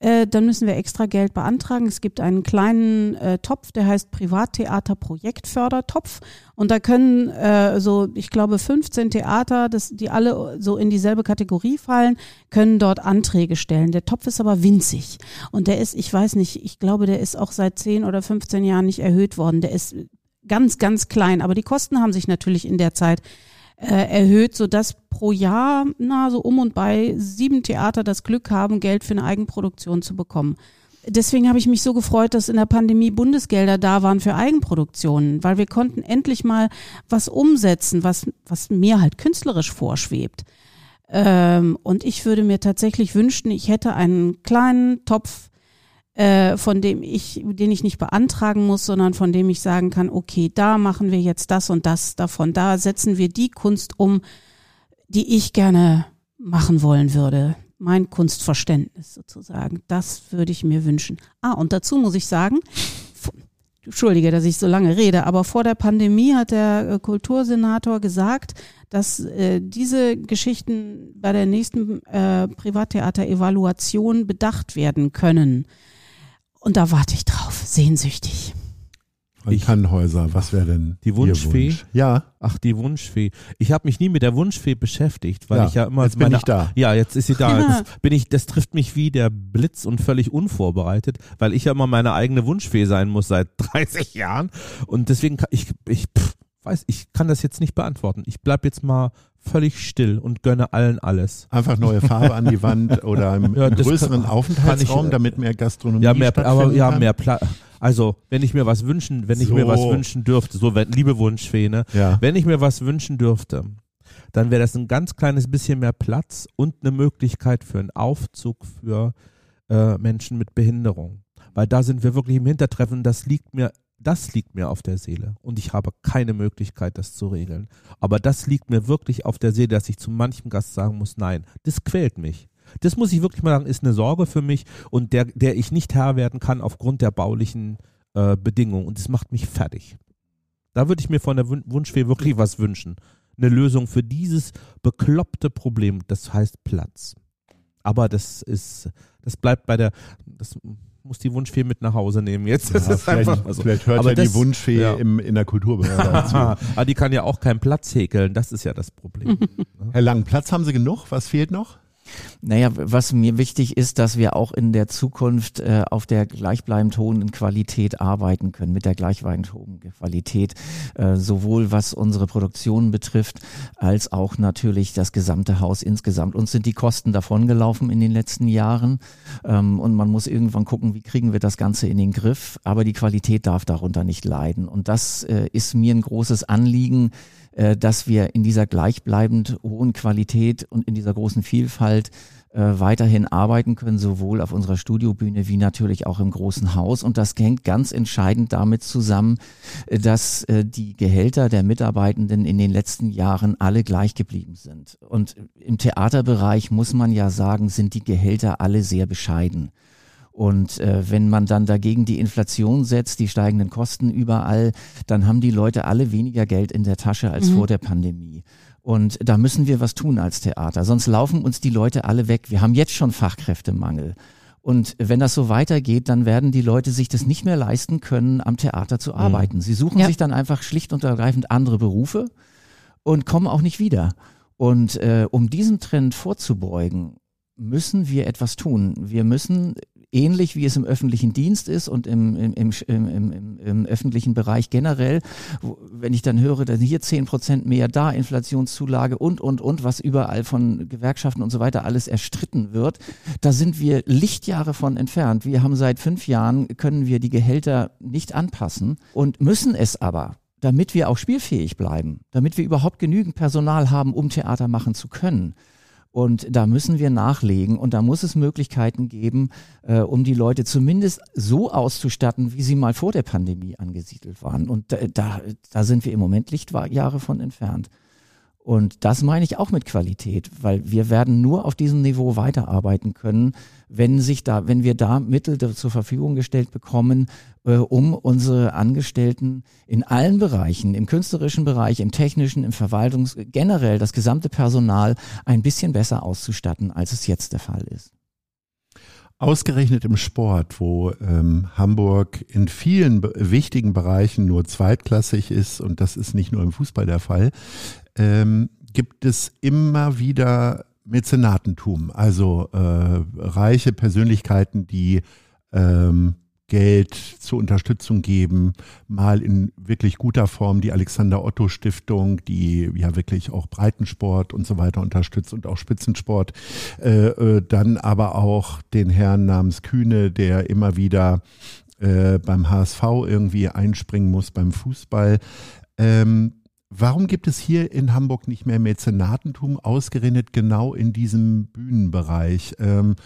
äh, dann müssen wir extra Geld beantragen. Es gibt einen kleinen äh, Topf, der heißt Privattheater Projektfördertopf. Und da können äh, so, ich glaube, 15 Theater, das, die alle so in dieselbe Kategorie fallen, können dort Anträge stellen. Der Topf ist aber winzig. Und der ist, ich weiß nicht, ich glaube, der ist auch seit 10 oder 15 Jahren nicht erhöht worden. Der ist ganz, ganz klein. Aber die Kosten haben sich natürlich in der Zeit äh, erhöht, sodass pro Jahr na so um und bei sieben Theater das Glück haben, Geld für eine Eigenproduktion zu bekommen. Deswegen habe ich mich so gefreut, dass in der Pandemie Bundesgelder da waren für Eigenproduktionen, weil wir konnten endlich mal was umsetzen, was, was mir halt künstlerisch vorschwebt. Ähm, und ich würde mir tatsächlich wünschen, ich hätte einen kleinen Topf, äh, von dem ich, den ich nicht beantragen muss, sondern von dem ich sagen kann, okay, da machen wir jetzt das und das davon, da setzen wir die Kunst um, die ich gerne machen wollen würde. Mein Kunstverständnis sozusagen. Das würde ich mir wünschen. Ah, und dazu muss ich sagen, Entschuldige, dass ich so lange rede, aber vor der Pandemie hat der äh, Kultursenator gesagt, dass äh, diese Geschichten bei der nächsten äh, Privattheater-Evaluation bedacht werden können. Und da warte ich drauf, sehnsüchtig. Frau Ich- Tannhäuser, was wäre denn Die Ihr Wunschfee? Wunsch? Ja, Ach, die Wunschfee. Ich habe mich nie mit der Wunschfee beschäftigt, weil Ja, ich ja immer jetzt bin meine, ich da. Ja, jetzt ist sie da. Jetzt bin ich, das trifft mich wie der Blitz und völlig unvorbereitet, weil ich ja immer meine eigene Wunschfee sein muss seit 30 Jahren und deswegen kann ich ich pff, weiß, ich kann das jetzt nicht beantworten. Ich bleib jetzt mal völlig still und gönne allen alles. einfach neue Farbe an die Wand oder einen Ja, größeren kann- Aufenthaltsraum, kann ich, äh, damit mehr Gastronomie Ja, mehr, aber ja, mehr Platz. Also, wenn ich mir was wünschen, wenn ich mir So. was wünschen dürfte, so wenn, liebe Wunschfee, ne? Ja. Wenn ich mir was wünschen dürfte, dann wäre das ein ganz kleines bisschen mehr Platz und eine Möglichkeit für einen Aufzug für äh, Menschen mit Behinderung. Weil da sind wir wirklich im Hintertreffen, das liegt mir, das liegt mir auf der Seele. Und ich habe keine Möglichkeit, das zu regeln. Aber das liegt mir wirklich auf der Seele, dass ich zu manchem Gast sagen muss, nein, das quält mich. Das muss ich wirklich mal sagen, ist eine Sorge für mich und der, der ich nicht Herr werden kann aufgrund der baulichen äh, Bedingungen. Und das macht mich fertig. Da würde ich mir von der Wun- Wunschfee wirklich was wünschen. Eine Lösung für dieses bekloppte Problem, das heißt Platz. Aber das ist, das bleibt bei der, das muss die Wunschfee mit nach Hause nehmen jetzt. Ja, ist vielleicht, einfach so. vielleicht hört Aber ja das- die Wunschfee ja. im, in der Kulturbehörde zu. Aber die kann ja auch keinen Platz häkeln, das ist ja das Problem. Herr Lang, Platz haben Sie genug? Was fehlt noch? Naja, was mir wichtig ist, dass wir auch in der Zukunft äh, auf der gleichbleibend hohen Qualität arbeiten können, mit der gleichbleibend hohen Qualität, äh, sowohl was unsere Produktion betrifft, als auch natürlich das gesamte Haus insgesamt. Uns sind die Kosten davongelaufen in den letzten Jahren ähm, und man muss irgendwann gucken, wie kriegen wir das Ganze in den Griff, aber die Qualität darf darunter nicht leiden. Und das äh, ist mir ein großes Anliegen, dass wir in dieser gleichbleibend hohen Qualität und in dieser großen Vielfalt äh, weiterhin arbeiten können, sowohl auf unserer Studiobühne wie natürlich auch im großen Haus. Und das hängt ganz entscheidend damit zusammen, äh, dass äh, die Gehälter der Mitarbeitenden in den letzten Jahren alle gleich geblieben sind. Und im Theaterbereich muss man ja sagen, sind die Gehälter alle sehr bescheiden. Und äh, wenn man dann dagegen die Inflation setzt, die steigenden Kosten überall, dann haben die Leute alle weniger Geld in der Tasche als Mhm. vor der Pandemie. Und da müssen wir was tun als Theater, sonst laufen uns die Leute alle weg. Wir haben jetzt schon Fachkräftemangel. Und wenn das so weitergeht, dann werden die Leute sich das nicht mehr leisten können, am Theater zu arbeiten. Sie suchen Ja. sich dann einfach schlicht und ergreifend andere Berufe und kommen auch nicht wieder. Und äh, um diesem Trend vorzubeugen, müssen wir etwas tun. Wir müssen ähnlich wie es im öffentlichen Dienst ist und im, im, im, im, im, öffentlichen Bereich generell, wo, wenn ich dann höre, dann hier zehn Prozent mehr, da Inflationszulage und, und, und, was überall von Gewerkschaften und so weiter alles erstritten wird, da sind wir Lichtjahre von entfernt. Wir haben seit fünf Jahren, können wir die Gehälter nicht anpassen und müssen es aber damit wir auch spielfähig bleiben, damit wir überhaupt genügend Personal haben, um Theater machen zu können. Und da müssen wir nachlegen und da muss es Möglichkeiten geben, äh, um die Leute zumindest so auszustatten, wie sie mal vor der Pandemie angesiedelt waren. Und da, da, da sind wir im Moment Lichtjahre von entfernt. Und das meine ich auch mit Qualität, weil wir werden nur auf diesem Niveau weiterarbeiten können, wenn sich da, wenn wir da Mittel zur Verfügung gestellt bekommen, äh, um unsere Angestellten in allen Bereichen, im künstlerischen Bereich, im technischen, im Verwaltungs, generell das gesamte Personal ein bisschen besser auszustatten, als es jetzt der Fall ist. Ausgerechnet im Sport, wo ähm, Hamburg in vielen wichtigen Bereichen nur zweitklassig ist, und das ist nicht nur im Fußball der Fall, ähm, gibt es immer wieder Mäzenatentum, also äh, reiche Persönlichkeiten, die ähm, Geld zur Unterstützung geben, mal in wirklich guter Form die Alexander Otto Stiftung, die ja wirklich auch Breitensport und so weiter unterstützt und auch Spitzensport, äh, äh, dann aber auch den Herrn namens Kühne, der immer wieder äh, beim HSV irgendwie einspringen muss beim Fußball. Ähm, Warum gibt es hier in Hamburg nicht mehr Mäzenatentum, ausgerechnet genau in diesem Bühnenbereich? Ähm,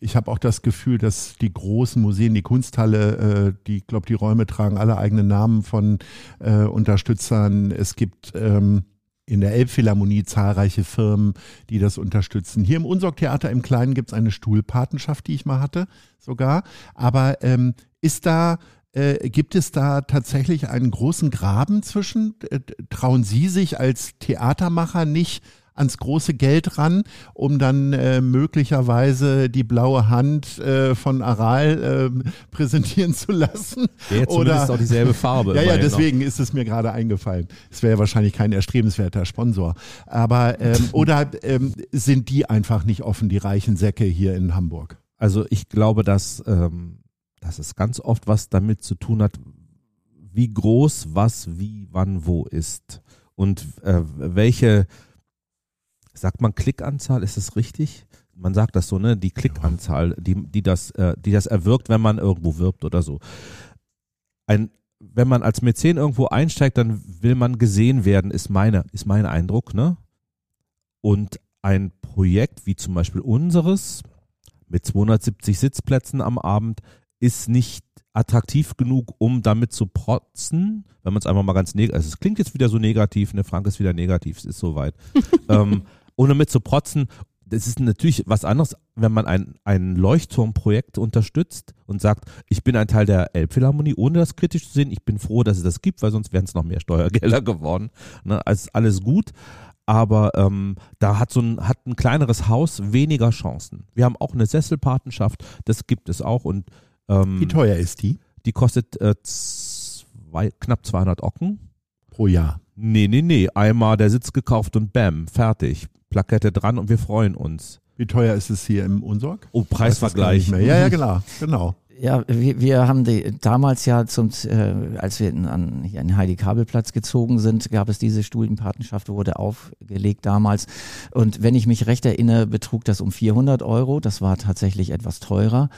ich habe auch das Gefühl, dass die großen Museen, die Kunsthalle, äh, die, glaube, die Räume tragen alle eigene Namen von äh, Unterstützern. Es gibt ähm, in der Elbphilharmonie zahlreiche Firmen, die das unterstützen. Hier im Unsorgtheater im Kleinen gibt es eine Stuhlpatenschaft, die ich mal hatte, sogar. Aber ähm, ist da Äh, gibt es da tatsächlich einen großen Graben zwischen? Äh, trauen Sie sich als Theatermacher nicht ans große Geld ran, um dann äh, möglicherweise die blaue Hand äh, von Aral äh, präsentieren zu lassen. Ja, Oder auch dieselbe Farbe. ja, ja, noch. deswegen ist es mir gerade eingefallen. Es wäre wahrscheinlich kein erstrebenswerter Sponsor. Aber ähm, oder ähm, sind die einfach nicht offen, die reichen Säcke hier in Hamburg? Also ich glaube, dass, ähm, dass es ganz oft was damit zu tun hat, wie groß was, wie, wann, wo ist. Und äh, welche, sagt man Klickanzahl, ist es richtig? Man sagt das so, ne? Die Klickanzahl, die, die, das, äh, die das erwirkt, wenn man irgendwo wirbt oder so. Ein, wenn man als Mäzen irgendwo einsteigt, dann will man gesehen werden, ist meine, ist mein Eindruck, ne? Und ein Projekt wie zum Beispiel unseres mit 270 Sitzplätzen am Abend ist nicht attraktiv genug, um damit zu protzen, wenn man es einfach mal ganz negativ, also es klingt jetzt wieder so negativ, ne, Frank ist wieder negativ, es ist soweit, ähm, ohne mit zu protzen, das ist natürlich was anderes, wenn man ein, ein Leuchtturmprojekt unterstützt und sagt, ich bin ein Teil der Elbphilharmonie, ohne das kritisch zu sehen. Ich bin froh, dass es das gibt, weil sonst wären es noch mehr Steuergelder geworden. Ne? Also ist alles gut. Aber ähm, da hat so ein, hat ein kleineres Haus weniger Chancen. Wir haben auch eine Sesselpatenschaft, das gibt es auch. Und ähm, Wie teuer ist die die kostet äh, zwei, knapp 200 Ocken. pro Jahr? Nee, nee, nee. Einmal der Sitz gekauft und bam, fertig. Plakette dran und wir freuen uns. Wie teuer ist es hier im Unsorg? Oh, Preisvergleich. mehr. Ja, ja, genau, genau. Ja, wir, wir haben die, damals ja zum, äh, als wir in, an, hier an Heidi Kabelplatz gezogen sind, gab es diese Studienpatenschaft, wurde aufgelegt damals. Und wenn ich mich recht erinnere, betrug das um 400 Euro. Das war tatsächlich etwas teurer.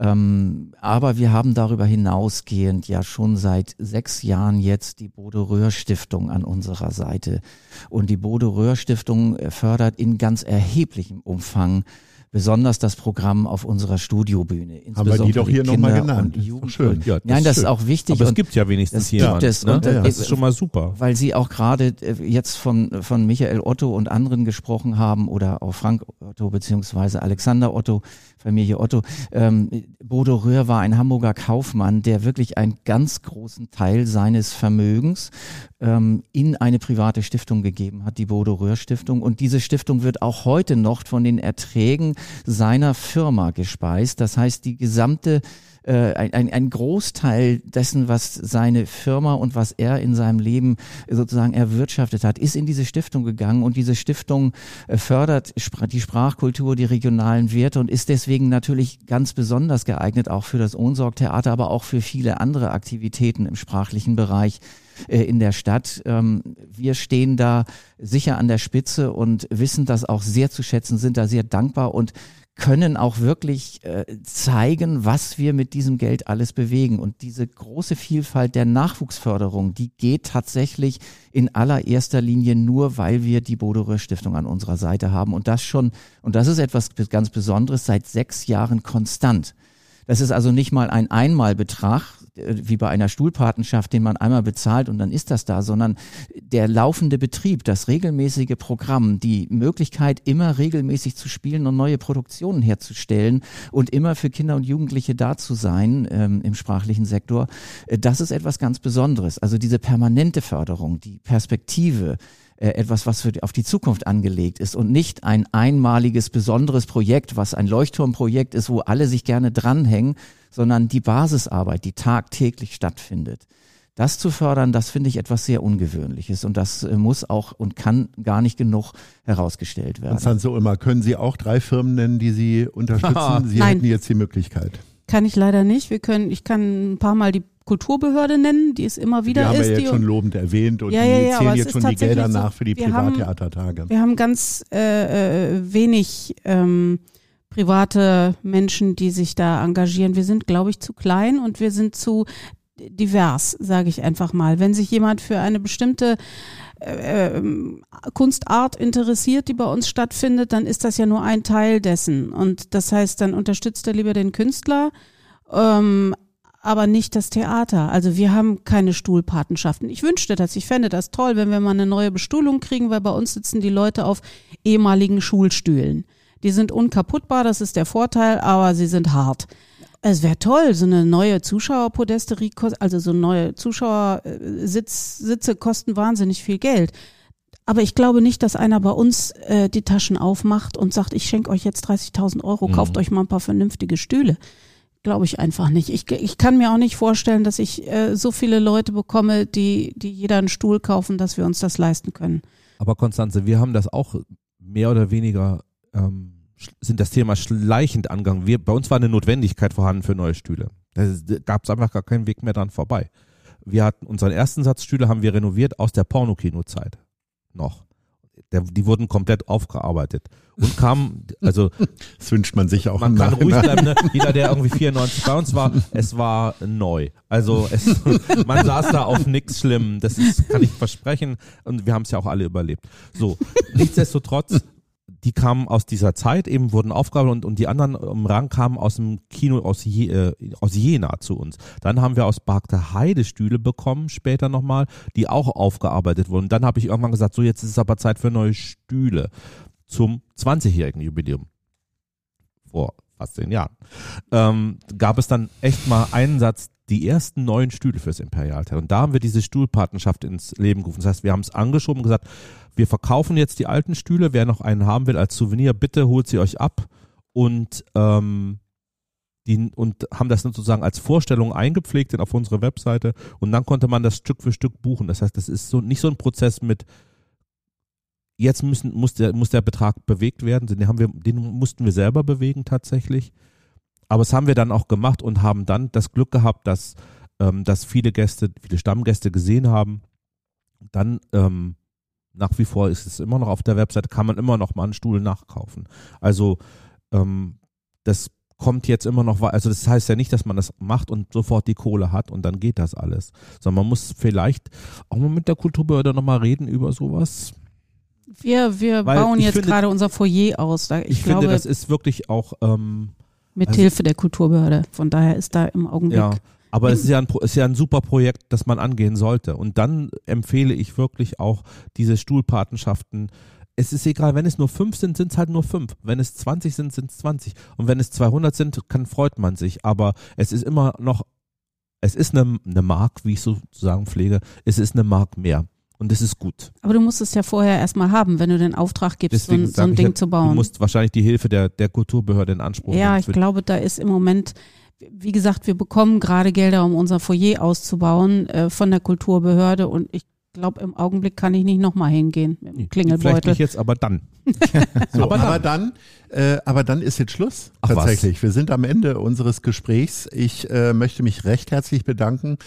Ähm, aber wir haben darüber hinausgehend ja schon seit sechs Jahren jetzt die Bodo Röhr Stiftung an unserer Seite. Und die Bodo Röhr Stiftung äh, fördert in ganz erheblichem Umfang besonders das Programm auf unserer Studiobühne. Haben wir die doch hier nochmal genannt. und Ist schön. Ja, Nein, das schön. ist auch wichtig. Aber es gibt ja wenigstens das jemanden. gibt es. Ne? Und, äh, das ist schon mal super. weil Sie auch gerade äh, jetzt von, von Michael Otto und anderen gesprochen haben oder auch Frank Otto beziehungsweise Alexander Otto, Familie Otto. Ähm, Bodo Röhr war ein Hamburger Kaufmann, der wirklich einen ganz großen Teil seines Vermögens ähm, in eine private Stiftung gegeben hat, die Bodo Röhr Stiftung. Und diese Stiftung wird auch heute noch von den Erträgen seiner Firma gespeist. Das heißt, die gesamte äh, ein, ein, Großteil dessen, was seine Firma und was er in seinem Leben sozusagen erwirtschaftet hat, ist in diese Stiftung gegangen und diese Stiftung äh, fördert die Sprachkultur, die regionalen Werte und ist deswegen natürlich ganz besonders geeignet auch für das Ohnsorg-Theater, aber auch für viele andere Aktivitäten im sprachlichen Bereich äh, in der Stadt. Ähm, Wir stehen da sicher an der Spitze und wissen das auch sehr zu schätzen, sind da sehr dankbar und können auch wirklich äh, zeigen, was wir mit diesem Geld alles bewegen. Und diese große Vielfalt der Nachwuchsförderung, die geht tatsächlich in allererster Linie nur, weil wir die Bodo Röhr Stiftung an unserer Seite haben. Und das schon, und das ist etwas ganz Besonderes, seit sechs Jahren konstant. Das ist also nicht mal ein Einmalbetrag, wie bei einer Stuhlpatenschaft, den man einmal bezahlt und dann ist das da, sondern der laufende Betrieb, das regelmäßige Programm, die Möglichkeit, immer regelmäßig zu spielen und neue Produktionen herzustellen und immer für Kinder und Jugendliche da zu sein ähm, im sprachlichen Sektor, äh, das ist etwas ganz Besonderes. Also diese permanente Förderung, die Perspektive, äh, etwas, was für die, auf die Zukunft angelegt ist und nicht ein einmaliges, besonderes Projekt, was ein Leuchtturmprojekt ist, wo alle sich gerne dranhängen, sondern die Basisarbeit, die tagtäglich stattfindet. Das zu fördern, das finde ich etwas sehr Ungewöhnliches und das äh, muss auch und kann gar nicht genug herausgestellt werden. Konstanze Ulmer, können Sie auch drei Firmen nennen, die Sie unterstützen? Sie Nein. hätten jetzt die Möglichkeit. Kann ich leider nicht. Wir können, ich kann ein paar Mal die Kulturbehörde nennen, die es immer Die wieder haben wir ist. jetzt die, schon lobend erwähnt und Ja, die ja, ja, zählen jetzt schon die Gelder so, nach für die wir haben- Privattheatertage. wir haben ganz äh, äh, wenig ähm, private Menschen, die sich da engagieren. Wir sind, glaube ich, zu klein und wir sind zu divers, sage ich einfach mal. Wenn sich jemand für eine bestimmte äh, ähm, Kunstart interessiert, die bei uns stattfindet, dann ist das ja nur ein Teil dessen. Und das heißt, dann unterstützt er lieber den Künstler, ähm, aber nicht das Theater. Also wir haben keine Stuhlpatenschaften. Ich wünschte das, ich fände das toll, wenn wir mal eine neue Bestuhlung kriegen, weil bei uns sitzen die Leute auf ehemaligen Schulstühlen. Die sind unkaputtbar, das ist der Vorteil, aber sie sind hart. Es wäre toll, so eine neue Zuschauerpodesterie, also so neue Zuschauersitze kosten wahnsinnig viel Geld. Aber ich glaube nicht, dass einer bei uns äh, die Taschen aufmacht und sagt, ich schenke euch jetzt 30.000 Euro, mhm. kauft euch mal ein paar vernünftige Stühle. Glaube ich einfach nicht. Ich, ich kann mir auch nicht vorstellen, dass ich äh, so viele Leute bekomme, die, die jeder einen Stuhl kaufen, dass wir uns das leisten können. Aber Konstanze, wir haben das auch mehr oder weniger ähm, sind das Thema schleichend angegangen. Wir, bei uns war eine Notwendigkeit vorhanden für neue Stühle. Da gab es einfach gar keinen Weg mehr dran vorbei. Wir hatten unseren ersten Satz Stühle haben wir renoviert aus der Pornokino-Zeit noch. Der, die wurden komplett aufgearbeitet und kamen, also das wünscht man sich auch. Man kann ruhig bleiben, ne? jeder, der irgendwie 94 bei uns war, es war neu. Also es, man saß da auf nichts Schlimm, das ist, kann ich versprechen und wir haben es ja auch alle überlebt. So, nichtsdestotrotz die kamen aus dieser Zeit, eben wurden Aufgaben und, und die anderen im Rang kamen aus dem Kino aus, Je, äh, aus Jena zu uns. Dann haben wir aus Barkter Heide Stühle bekommen, später nochmal, die auch aufgearbeitet wurden. Dann habe ich irgendwann gesagt, so jetzt ist es aber Zeit für neue Stühle zum 20-jährigen Jubiläum. Vor fast zehn Jahren. Ähm, gab es dann echt mal einen Satz, die ersten neuen Stühle fürs Imperialtheater. Und da haben wir diese Stuhlpatenschaft ins Leben gerufen. Das heißt, wir haben es angeschoben und gesagt, wir verkaufen jetzt die alten Stühle. Wer noch einen haben will als Souvenir, bitte holt sie euch ab und ähm, die, und haben das sozusagen als Vorstellung eingepflegt auf unsere Webseite und dann konnte man das Stück für Stück buchen. Das heißt, das ist so nicht so ein Prozess mit jetzt müssen, muss, der, muss der Betrag bewegt werden. Den, haben wir, den mussten wir selber bewegen tatsächlich. Aber das haben wir dann auch gemacht und haben dann das Glück gehabt, dass, ähm, dass viele Gäste, viele Stammgäste gesehen haben. Dann ähm, nach wie vor ist es immer noch auf der Website, kann man immer noch mal einen Stuhl nachkaufen. Also ähm, das kommt jetzt immer noch, also das heißt ja nicht, dass man das macht und sofort die Kohle hat und dann geht das alles, sondern man muss vielleicht auch mal mit der Kulturbehörde nochmal reden über sowas. Wir, wir bauen jetzt finde, gerade unser Foyer aus. Ich, ich glaube, finde, das ist wirklich auch ähm, mit also, Hilfe der Kulturbehörde. Von daher ist da im Augenblick ja. Aber es ist ja, ein, ist ja ein super Projekt, das man angehen sollte. Und dann empfehle ich wirklich auch diese Stuhlpatenschaften. Es ist egal, wenn es nur fünf sind, sind es halt nur fünf. Wenn es 20 sind, sind es 20. Und wenn es 200 sind, kann, freut man sich. Aber es ist immer noch, es ist eine, eine Mark, wie ich sozusagen pflege. Es ist eine Mark mehr. Und das ist gut. Aber du musst es ja vorher erstmal haben, wenn du den Auftrag gibst, so ein, so ein Ding zu bauen. Du musst wahrscheinlich die Hilfe der, der Kulturbehörde in Anspruch nehmen. Ja, ich glaube, da ist im Moment wie gesagt, wir bekommen gerade Gelder, um unser Foyer auszubauen äh, von der Kulturbehörde und ich glaube, im Augenblick kann ich nicht nochmal hingehen mit dem Klingelbeutel. Vielleicht nicht jetzt, aber dann. so, aber, aber dann, äh, aber dann ist jetzt Schluss. Ach, tatsächlich. Was? Wir sind am Ende unseres Gesprächs. Ich äh, möchte mich recht herzlich bedanken.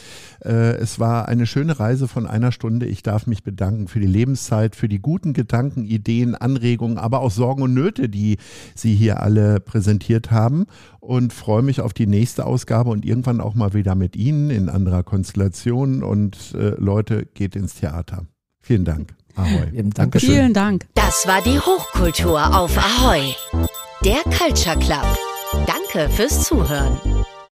Äh, es war eine schöne Reise von einer Stunde. Ich darf mich bedanken für die Lebenszeit, für die guten Gedanken, Ideen, Anregungen, aber auch Sorgen und Nöte, die Sie hier alle präsentiert haben. Und freue mich auf die nächste Ausgabe und irgendwann auch mal wieder mit Ihnen in anderer Konstellation. Und äh, Leute, geht ins Theater. Vielen Dank. Ahoi. Dankeschön. Vielen Dank. Das war die Hochkultur auf Ahoi. Der Culture Club. Danke fürs Zuhören.